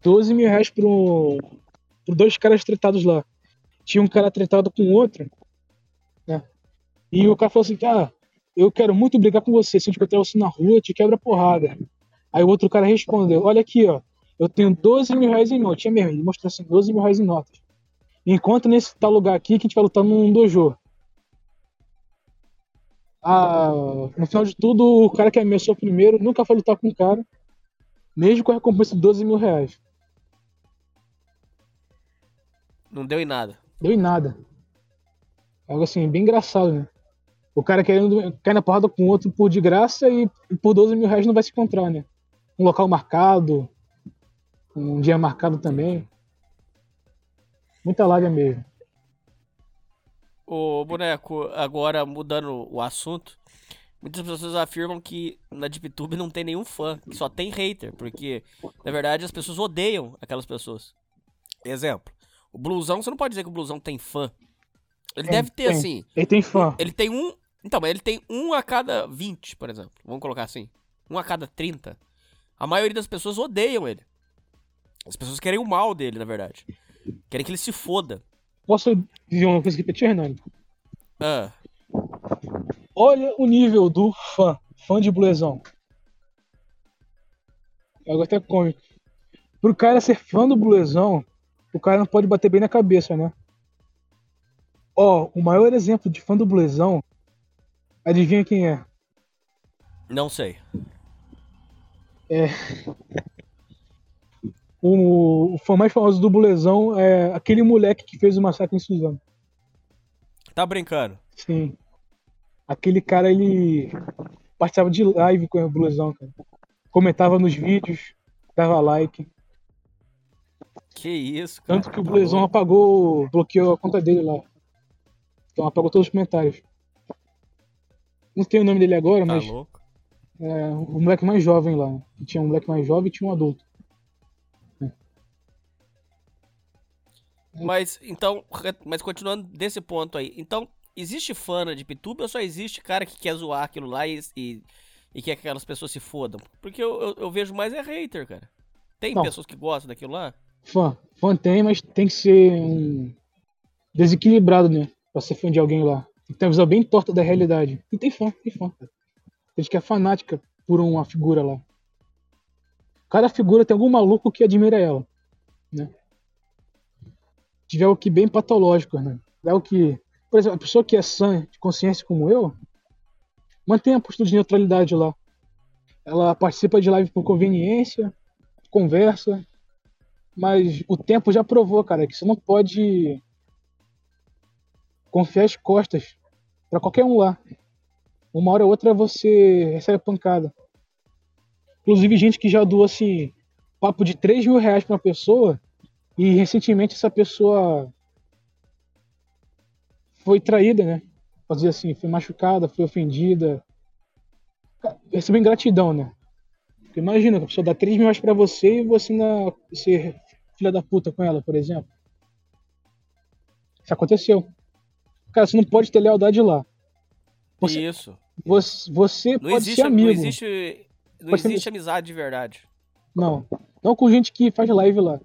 12 mil reais pro, pro dois caras tretados lá. Tinha um cara tretado com outro, né? E o cara falou assim, ah, eu quero muito brigar com você, se eu encontrar você na rua, te quebra a porrada. Aí o outro cara respondeu, olha aqui, ó, eu tenho 12 mil reais em notas. Tinha mesmo, ele mostrou assim, 12 mil reais em notas. Encontra nesse tal lugar aqui que a gente vai lutar num dojo. Ah, no final de tudo, o cara que ameaçou primeiro nunca foi lutar com o cara, mesmo com a recompensa de 12 mil reais. Não deu em nada. Deu em nada. Algo assim, bem engraçado, né? O cara querendo cair na porrada com o outro por de graça e por 12 mil reais não vai se encontrar, né? Um local marcado, um dia marcado também. Muita lábia mesmo. Ô, boneco, agora mudando o assunto, muitas pessoas afirmam que na DeepTube não tem nenhum fã, que só tem hater, porque na verdade as pessoas odeiam aquelas pessoas. Exemplo, o Blusão, você não pode dizer que o Blusão tem fã. Ele Tem, deve ter tem. assim, Ele tem fã. ele tem um. Então, mas ele tem um a cada 20, por exemplo. Vamos colocar assim. Um a cada 30. A maioria das pessoas odeiam ele. As pessoas querem o mal dele, na verdade. Querem que ele se foda. Posso dizer uma coisa aqui pra ti, Hernani? Ah, Olha o nível do fã. Fã de Blazão. É algo até cômico. Pro cara ser fã do Blazão, o cara não pode bater bem na cabeça, né? Ó, o maior exemplo de fã do Bluesão, adivinha quem é? Não sei. É. O, o fã mais famoso do Bulezão é aquele moleque que fez o massacre em Suzano. Tá brincando? Sim. Aquele cara, ele participava de live com o Bulezão, cara. Comentava nos vídeos, dava like. Que isso, cara. Tanto que o Bulezão apagou, bloqueou a conta dele lá. Então apagou todos os comentários. Não tem o nome dele agora, Tá mas louco. É o moleque mais jovem lá. Tinha um moleque mais jovem e tinha um adulto. Mas, então, mas continuando desse ponto aí. Então, existe fã de PTube ou só existe cara que quer zoar aquilo lá e, e, e quer que aquelas pessoas se fodam? Porque eu, eu, eu vejo mais é hater, cara. Tem Não. pessoas que gostam daquilo lá? Fã. Fã tem, mas tem que ser um desequilibrado, né? Pra ser fã de alguém lá. Tem que ter uma visão bem torta da realidade. E tem fã, tem fã. cara. Gente que é fanática por uma figura lá. Cada figura tem algum maluco que admira ela, né? Tiver algo que bem patológico, né? É o que, por exemplo, a pessoa que é sã de consciência como eu, mantém a postura de neutralidade lá. Ela participa de live por conveniência, conversa, mas o tempo já provou, cara, que você não pode confiar as costas pra qualquer um lá. Uma hora ou outra você recebe pancada. Inclusive gente que já doou assim, papo de 3 mil reais pra uma pessoa e recentemente essa pessoa foi traída, né? Dizer assim, foi machucada, foi ofendida. Recebeu ingratidão, né? Porque imagina, a pessoa dá 3 mil reais pra você e você ainda ser filha da puta com ela, por exemplo. Isso aconteceu. Cara, você não pode ter lealdade lá. Você, Isso. você, você Não pode existe, ser amigo. não existe, não Pode ser- existe amizade de verdade. Não. Não com gente que faz live lá.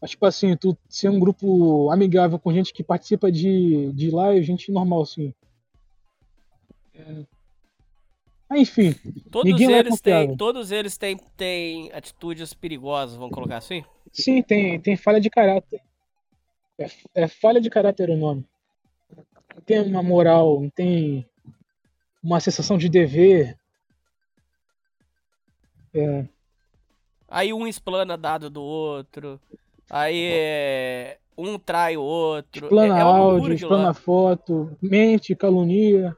Mas, tipo assim, tu ser um grupo amigável com gente que participa de, de live, gente normal, assim. É. Ah, enfim, Todos Ninguém é eles têm, todos eles têm, têm atitudes perigosas, vamos colocar assim? sim, tem, tem falha de caráter. É, é falha de caráter o nome. Não tem uma moral, não tem uma sensação de dever. É, Aí um explana dado do outro. Aí é, um trai o outro. explana é, é áudio, explana foto, mente, calunia,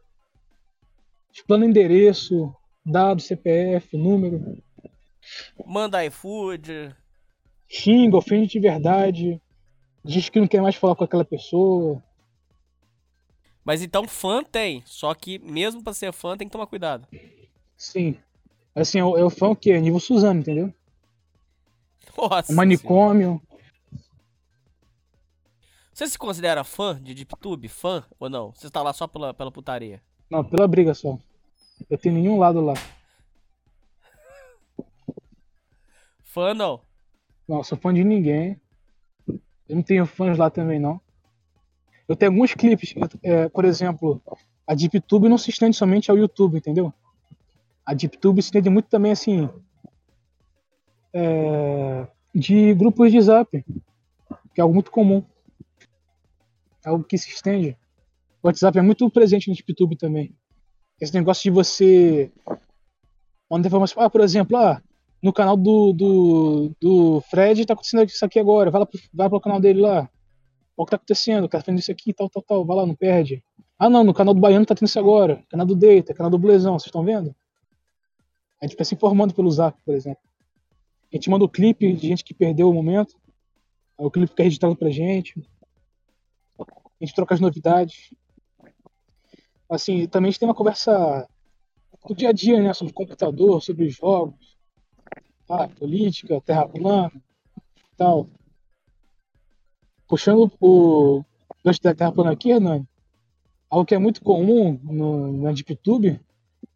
explana endereço, dado, CPF, número, Manda iFood. xinga, ofende de verdade, diz que não quer mais falar com aquela pessoa. Mas então fã tem. Só que mesmo pra ser fã tem que tomar cuidado. Sim. Assim, o, o fã o quê? Nível Suzano, entendeu? Nossa. É manicômio. Você se considera fã de DeepTube? Fã ou não? Você tá lá só pela, pela putaria? Não, pela briga só. Eu tenho nenhum lado lá. Fã não. Não, sou fã de ninguém. Eu não tenho fãs lá também, não. Eu tenho alguns clipes, é, por exemplo, a DeepTube não se estende somente ao YouTube, entendeu? A DeepTube se estende muito também, assim, é, de grupos de zap, que é algo muito comum. É algo que se estende. O WhatsApp é muito presente no DeepTube também. Esse negócio de você mandar informação. Ah, por exemplo, ah, no canal do, do, do Fred tá acontecendo isso aqui agora. Vai lá pro, vai pro canal dele lá. O que tá acontecendo, o cara tá fazendo isso aqui, tal, tal, tal. Vai lá, não perde. Ah, não, no canal do Baiano tá tendo isso agora. Canal do Deita, canal do Blezão, vocês estão vendo? A gente fica se informando pelo Zap, por exemplo. A gente manda o clipe de gente que perdeu o momento. Aí o clipe fica registrado pra gente. A gente troca as novidades. Assim, também a gente tem uma conversa do dia a dia, né? Sobre computador, sobre os jogos, tá? política, terra plana tal. Puxando o gancho da terra plana aqui, Hernani, algo que é muito comum no, na DeepTube,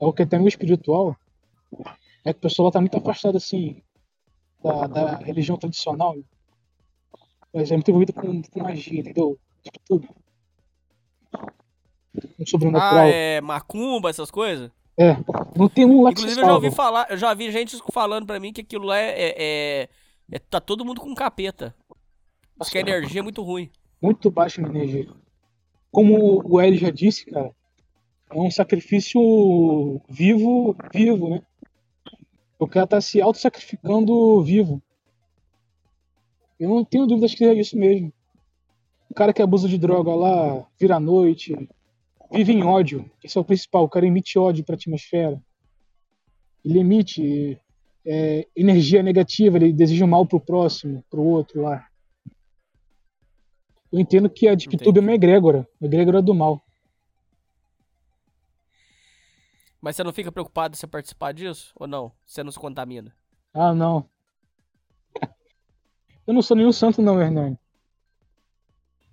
algo que é até meio espiritual, é que o pessoal está muito afastado, assim, da, da religião tradicional, mas é muito envolvido com, com magia, entendeu? DeepTube. Um sobrenatural. Ah, é macumba, essas coisas? É, não tem um lá Inclusive eu já ouvi falar, eu já vi gente falando pra mim que aquilo lá é, é, é- é- tá todo mundo com capeta. Diz que a energia é muito ruim. Muito baixo na energia. como o Eli já disse, cara, é um sacrifício vivo, vivo, né? O cara tá se auto-sacrificando vivo. Eu não tenho dúvidas que é isso mesmo. O cara que abusa de droga lá, vira à noite, vive em ódio. Esse é o principal. O cara emite ódio pra atmosfera. Ele emite é, energia negativa, ele deseja o mal pro próximo, pro outro lá. Eu entendo que a DeepTube é uma egrégora, uma egrégora do mal. Mas você não fica preocupado você participar disso? Ou não? Você não se contamina? Ah, não. Eu não sou nenhum santo, não, Hernani.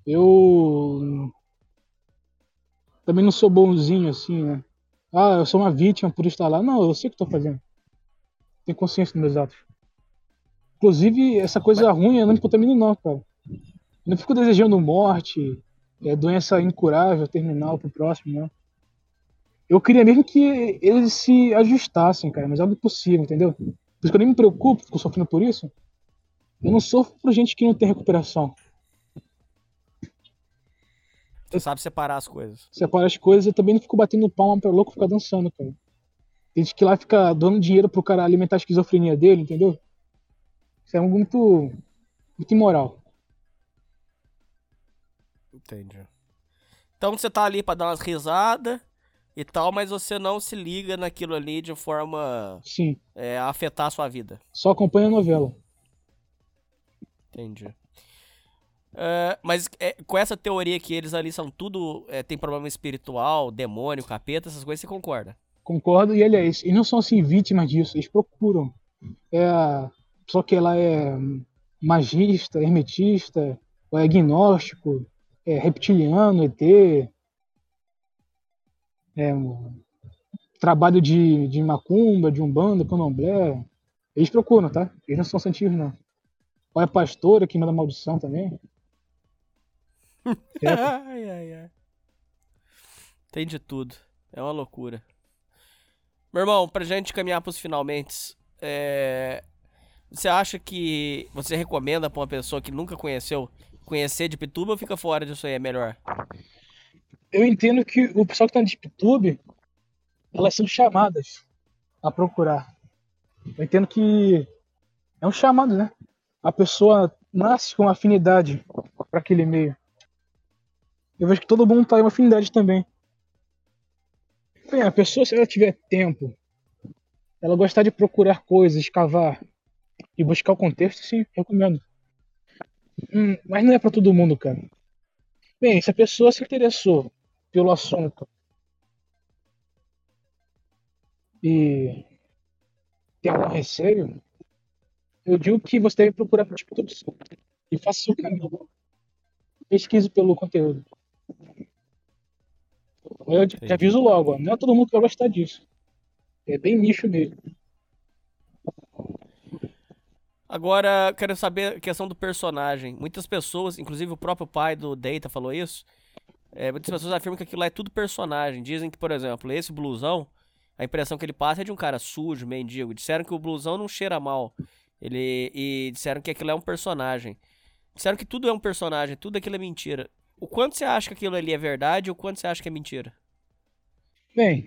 Eu. Também não sou bonzinho assim, né? Ah, eu sou uma vítima por estar lá. Não, eu sei o que estou fazendo. Tenho consciência dos meus atos. Inclusive, essa coisa ruim eu não me contamino, não, cara. Eu não fico desejando morte, é, doença incurável, terminal pro próximo, não. Eu queria mesmo que eles se ajustassem, cara, mas é algo impossível, entendeu? Por isso que eu nem me preocupo, fico sofrendo por isso. Eu não sofro por gente que não tem recuperação. Você sabe separar as coisas. Separa as coisas e também não fico batendo palma pra louco ficar dançando, cara. Tem gente que lá fica dando dinheiro pro cara alimentar a esquizofrenia dele, entendeu? Isso é algo muito. muito imoral. Entendi. Então você tá ali pra dar umas risadas e tal, mas você não se liga naquilo ali de forma Sim. é, a afetar a sua vida. Só acompanha a novela. Entendi. É, mas é, com essa teoria que eles ali são tudo. é, tem problema espiritual, demônio, capeta, essas coisas, você concorda? Concordo, e aliás, eles não são assim vítimas disso, eles procuram. É pessoa que ela é magista, hermetista, ou é agnóstico, é reptiliano, ET, é um trabalho de, de macumba, de umbanda, candomblé. Eles procuram, tá? Eles não são santinhos, não. Ou é pastora que manda maldição também. É, ai, ai, ai. Tem de tudo. É uma loucura. Meu irmão, pra gente caminhar pros finalmente, é... você acha que você recomenda pra uma pessoa que nunca conheceu conhecer de Pituba ou fica fora disso aí? É melhor? eu entendo que o pessoal que tá no DeepTube, elas são chamadas a procurar. Eu entendo que é um chamado, né? A pessoa nasce com afinidade para aquele meio. Eu vejo que todo mundo tá em uma afinidade também. Bem, a pessoa, se ela tiver tempo, ela gostar de procurar coisas, escavar e buscar o contexto, sim, recomendo. Hum, mas não é para todo mundo, cara. Bem, se a pessoa se interessou pelo assunto e tem algum receio, eu digo que você deve procurar por tipo tudo e faça seu caminho. Pesquise pelo conteúdo. Eu te aviso logo, ó, não é todo mundo que vai gostar disso. É bem nicho mesmo. Agora, quero saber a questão do personagem. Muitas pessoas, inclusive o próprio pai do Data falou isso. É, muitas pessoas afirmam que aquilo lá é tudo personagem. Dizem que, por exemplo, esse blusão, a impressão que ele passa é de um cara sujo, mendigo. Disseram que o blusão não cheira mal. Ele, e disseram que aquilo é um personagem. Disseram que tudo é um personagem, tudo aquilo é mentira. O quanto você acha que aquilo ali é verdade e o quanto você acha que é mentira? Bem,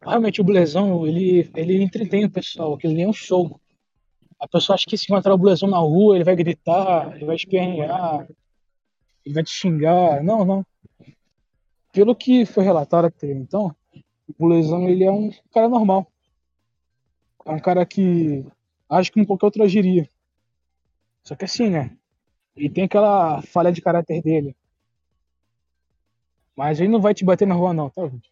realmente o Blesão, ele, ele entretém o pessoal, aquilo ali é um show. A pessoa acha que se encontrar o Blesão na rua, ele vai gritar, ele vai espernear, ele vai te xingar. Não, não. Pelo que foi relatado até então, o Blesão, ele é um cara normal. É um cara que age como qualquer outra agiria. Só que assim, né? Ele tem aquela falha de caráter dele. Mas ele não vai te bater na rua, não, tá, gente?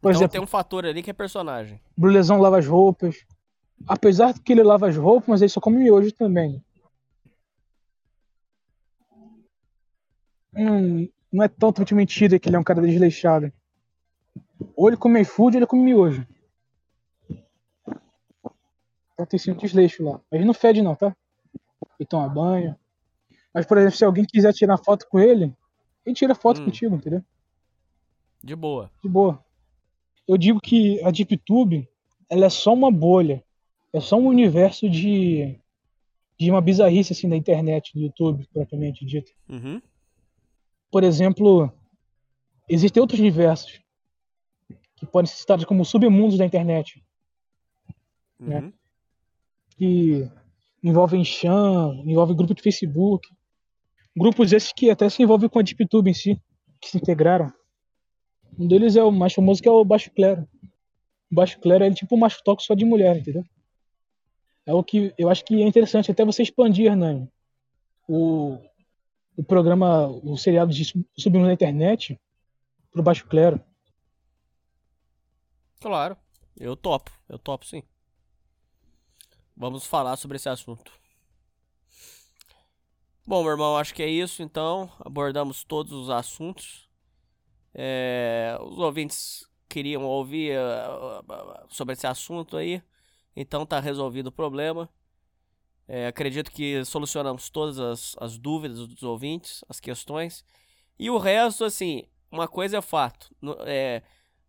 Por então exemplo, tem um fator ali que é personagem. Brulezão lava as roupas. Apesar que ele lava as roupas, mas ele só come miojo também. Hum, não é totalmente mentira que ele é um cara desleixado. Ou ele come iFood ou ele come miojo. Então tem sim um desleixo lá. Mas não fede não, tá? Ele toma banho. Mas, por exemplo, se alguém quiser tirar foto com ele, ele tira foto Hum. contigo, entendeu? De boa. De boa. Eu digo que a DeepTube, ela é só uma bolha. É só um universo de, de uma bizarrice, assim, da internet, do YouTube, propriamente dito. Uhum. por exemplo, existem outros universos que podem ser citados como submundos da internet, né? Uhum. que envolvem chan, envolvem grupo de Facebook, grupos esses que até se envolvem com a DeepTube em si, que se integraram. Um deles é o mais famoso que é o Baixo Clero. O Baixo Clero é tipo um macho toque só de mulher, entendeu? É o que eu acho que é interessante até você expandir, Hernani, o, o programa, o seriado de sub- submundo na internet pro Baixo Clero. Claro, eu topo, eu topo sim. Vamos falar sobre esse assunto. Bom, meu irmão, acho que é isso então. Abordamos todos os assuntos. É, os ouvintes queriam ouvir eh, sobre esse assunto aí. Então tá resolvido o problema. É, acredito que solucionamos todas as, as dúvidas dos ouvintes, as questões. E o resto, assim, uma coisa é fato. É,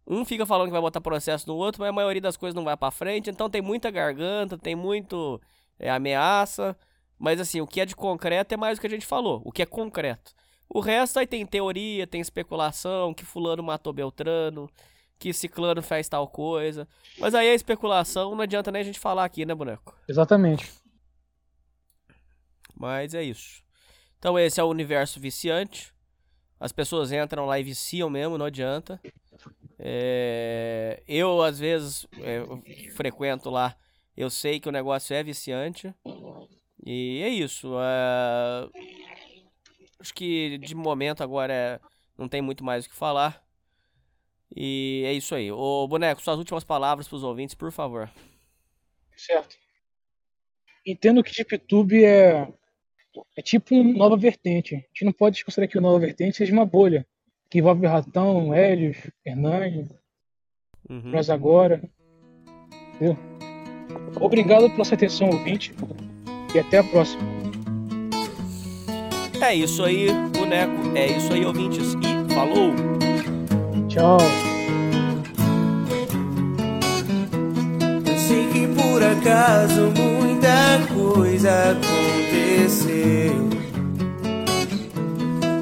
um fica falando que vai botar processo no outro, mas a maioria das coisas não vai pra frente. Então tem muita garganta, tem muito é, ameaça. Mas assim, o que é de concreto é mais o que a gente falou. O que é concreto. O resto aí tem teoria, tem especulação, que fulano matou Beltrano, que ciclano faz tal coisa. Mas aí a especulação não adianta nem a gente falar aqui, né, boneco? Exatamente. Mas é isso. Então esse é o universo viciante. As pessoas entram lá e viciam mesmo, não adianta. É, Eu, às vezes, é, eu frequento lá, eu sei que o negócio é viciante. E é isso. é, Acho que de momento agora é- não tem muito mais o que falar. E é isso aí. Ô, Boneco, suas últimas palavras pros ouvintes, por favor. Certo. Entendo que DeepTube é, é tipo uma nova vertente. A gente não pode considerar que uma nova vertente seja uma bolha, que envolve Ratão, Hélios, Hernani, Uhum. nós agora. Entendeu? Obrigado pela sua atenção, ouvinte, e até a próxima. É isso aí, boneco. É isso aí, ouvintes. E falou! Tchau. Eu sei que por acaso muita coisa aconteceu.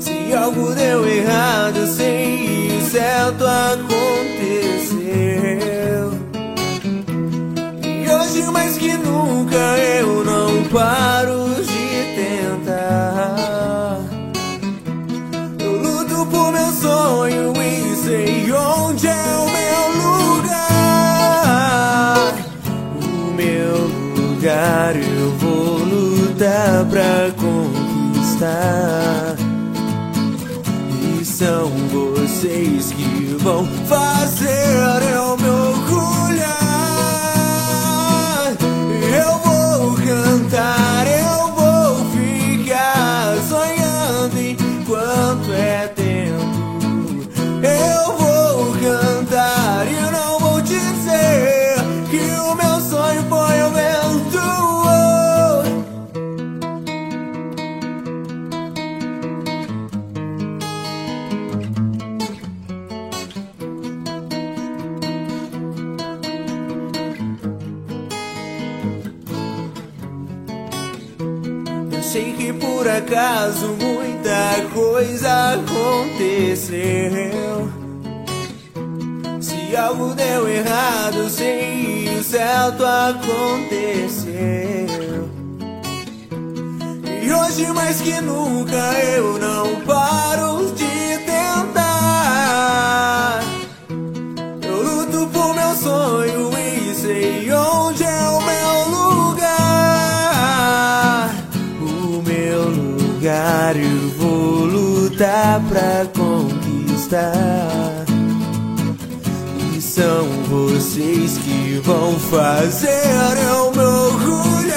Se algo deu errado, eu sei certo aconteceu. E hoje mais que nunca eu não paro é o meu lugar. O meu lugar eu vou lutar pra conquistar. E são vocês que vão fazer acaso muita coisa aconteceu. Se algo deu errado, sei o certo aconteceu. E hoje mais que nunca eu não paro de tentar. Eu luto por meu sonho lutar pra conquistar. E são vocês que vão fazer eu me orgulhar.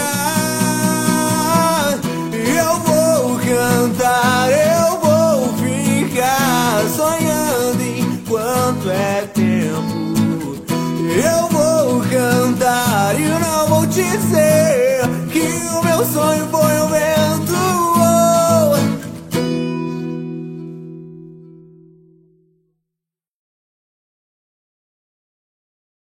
Eu vou cantar, eu vou ficar sonhando enquanto é tempo. Eu vou cantar e não vou dizer que o meu sonho foi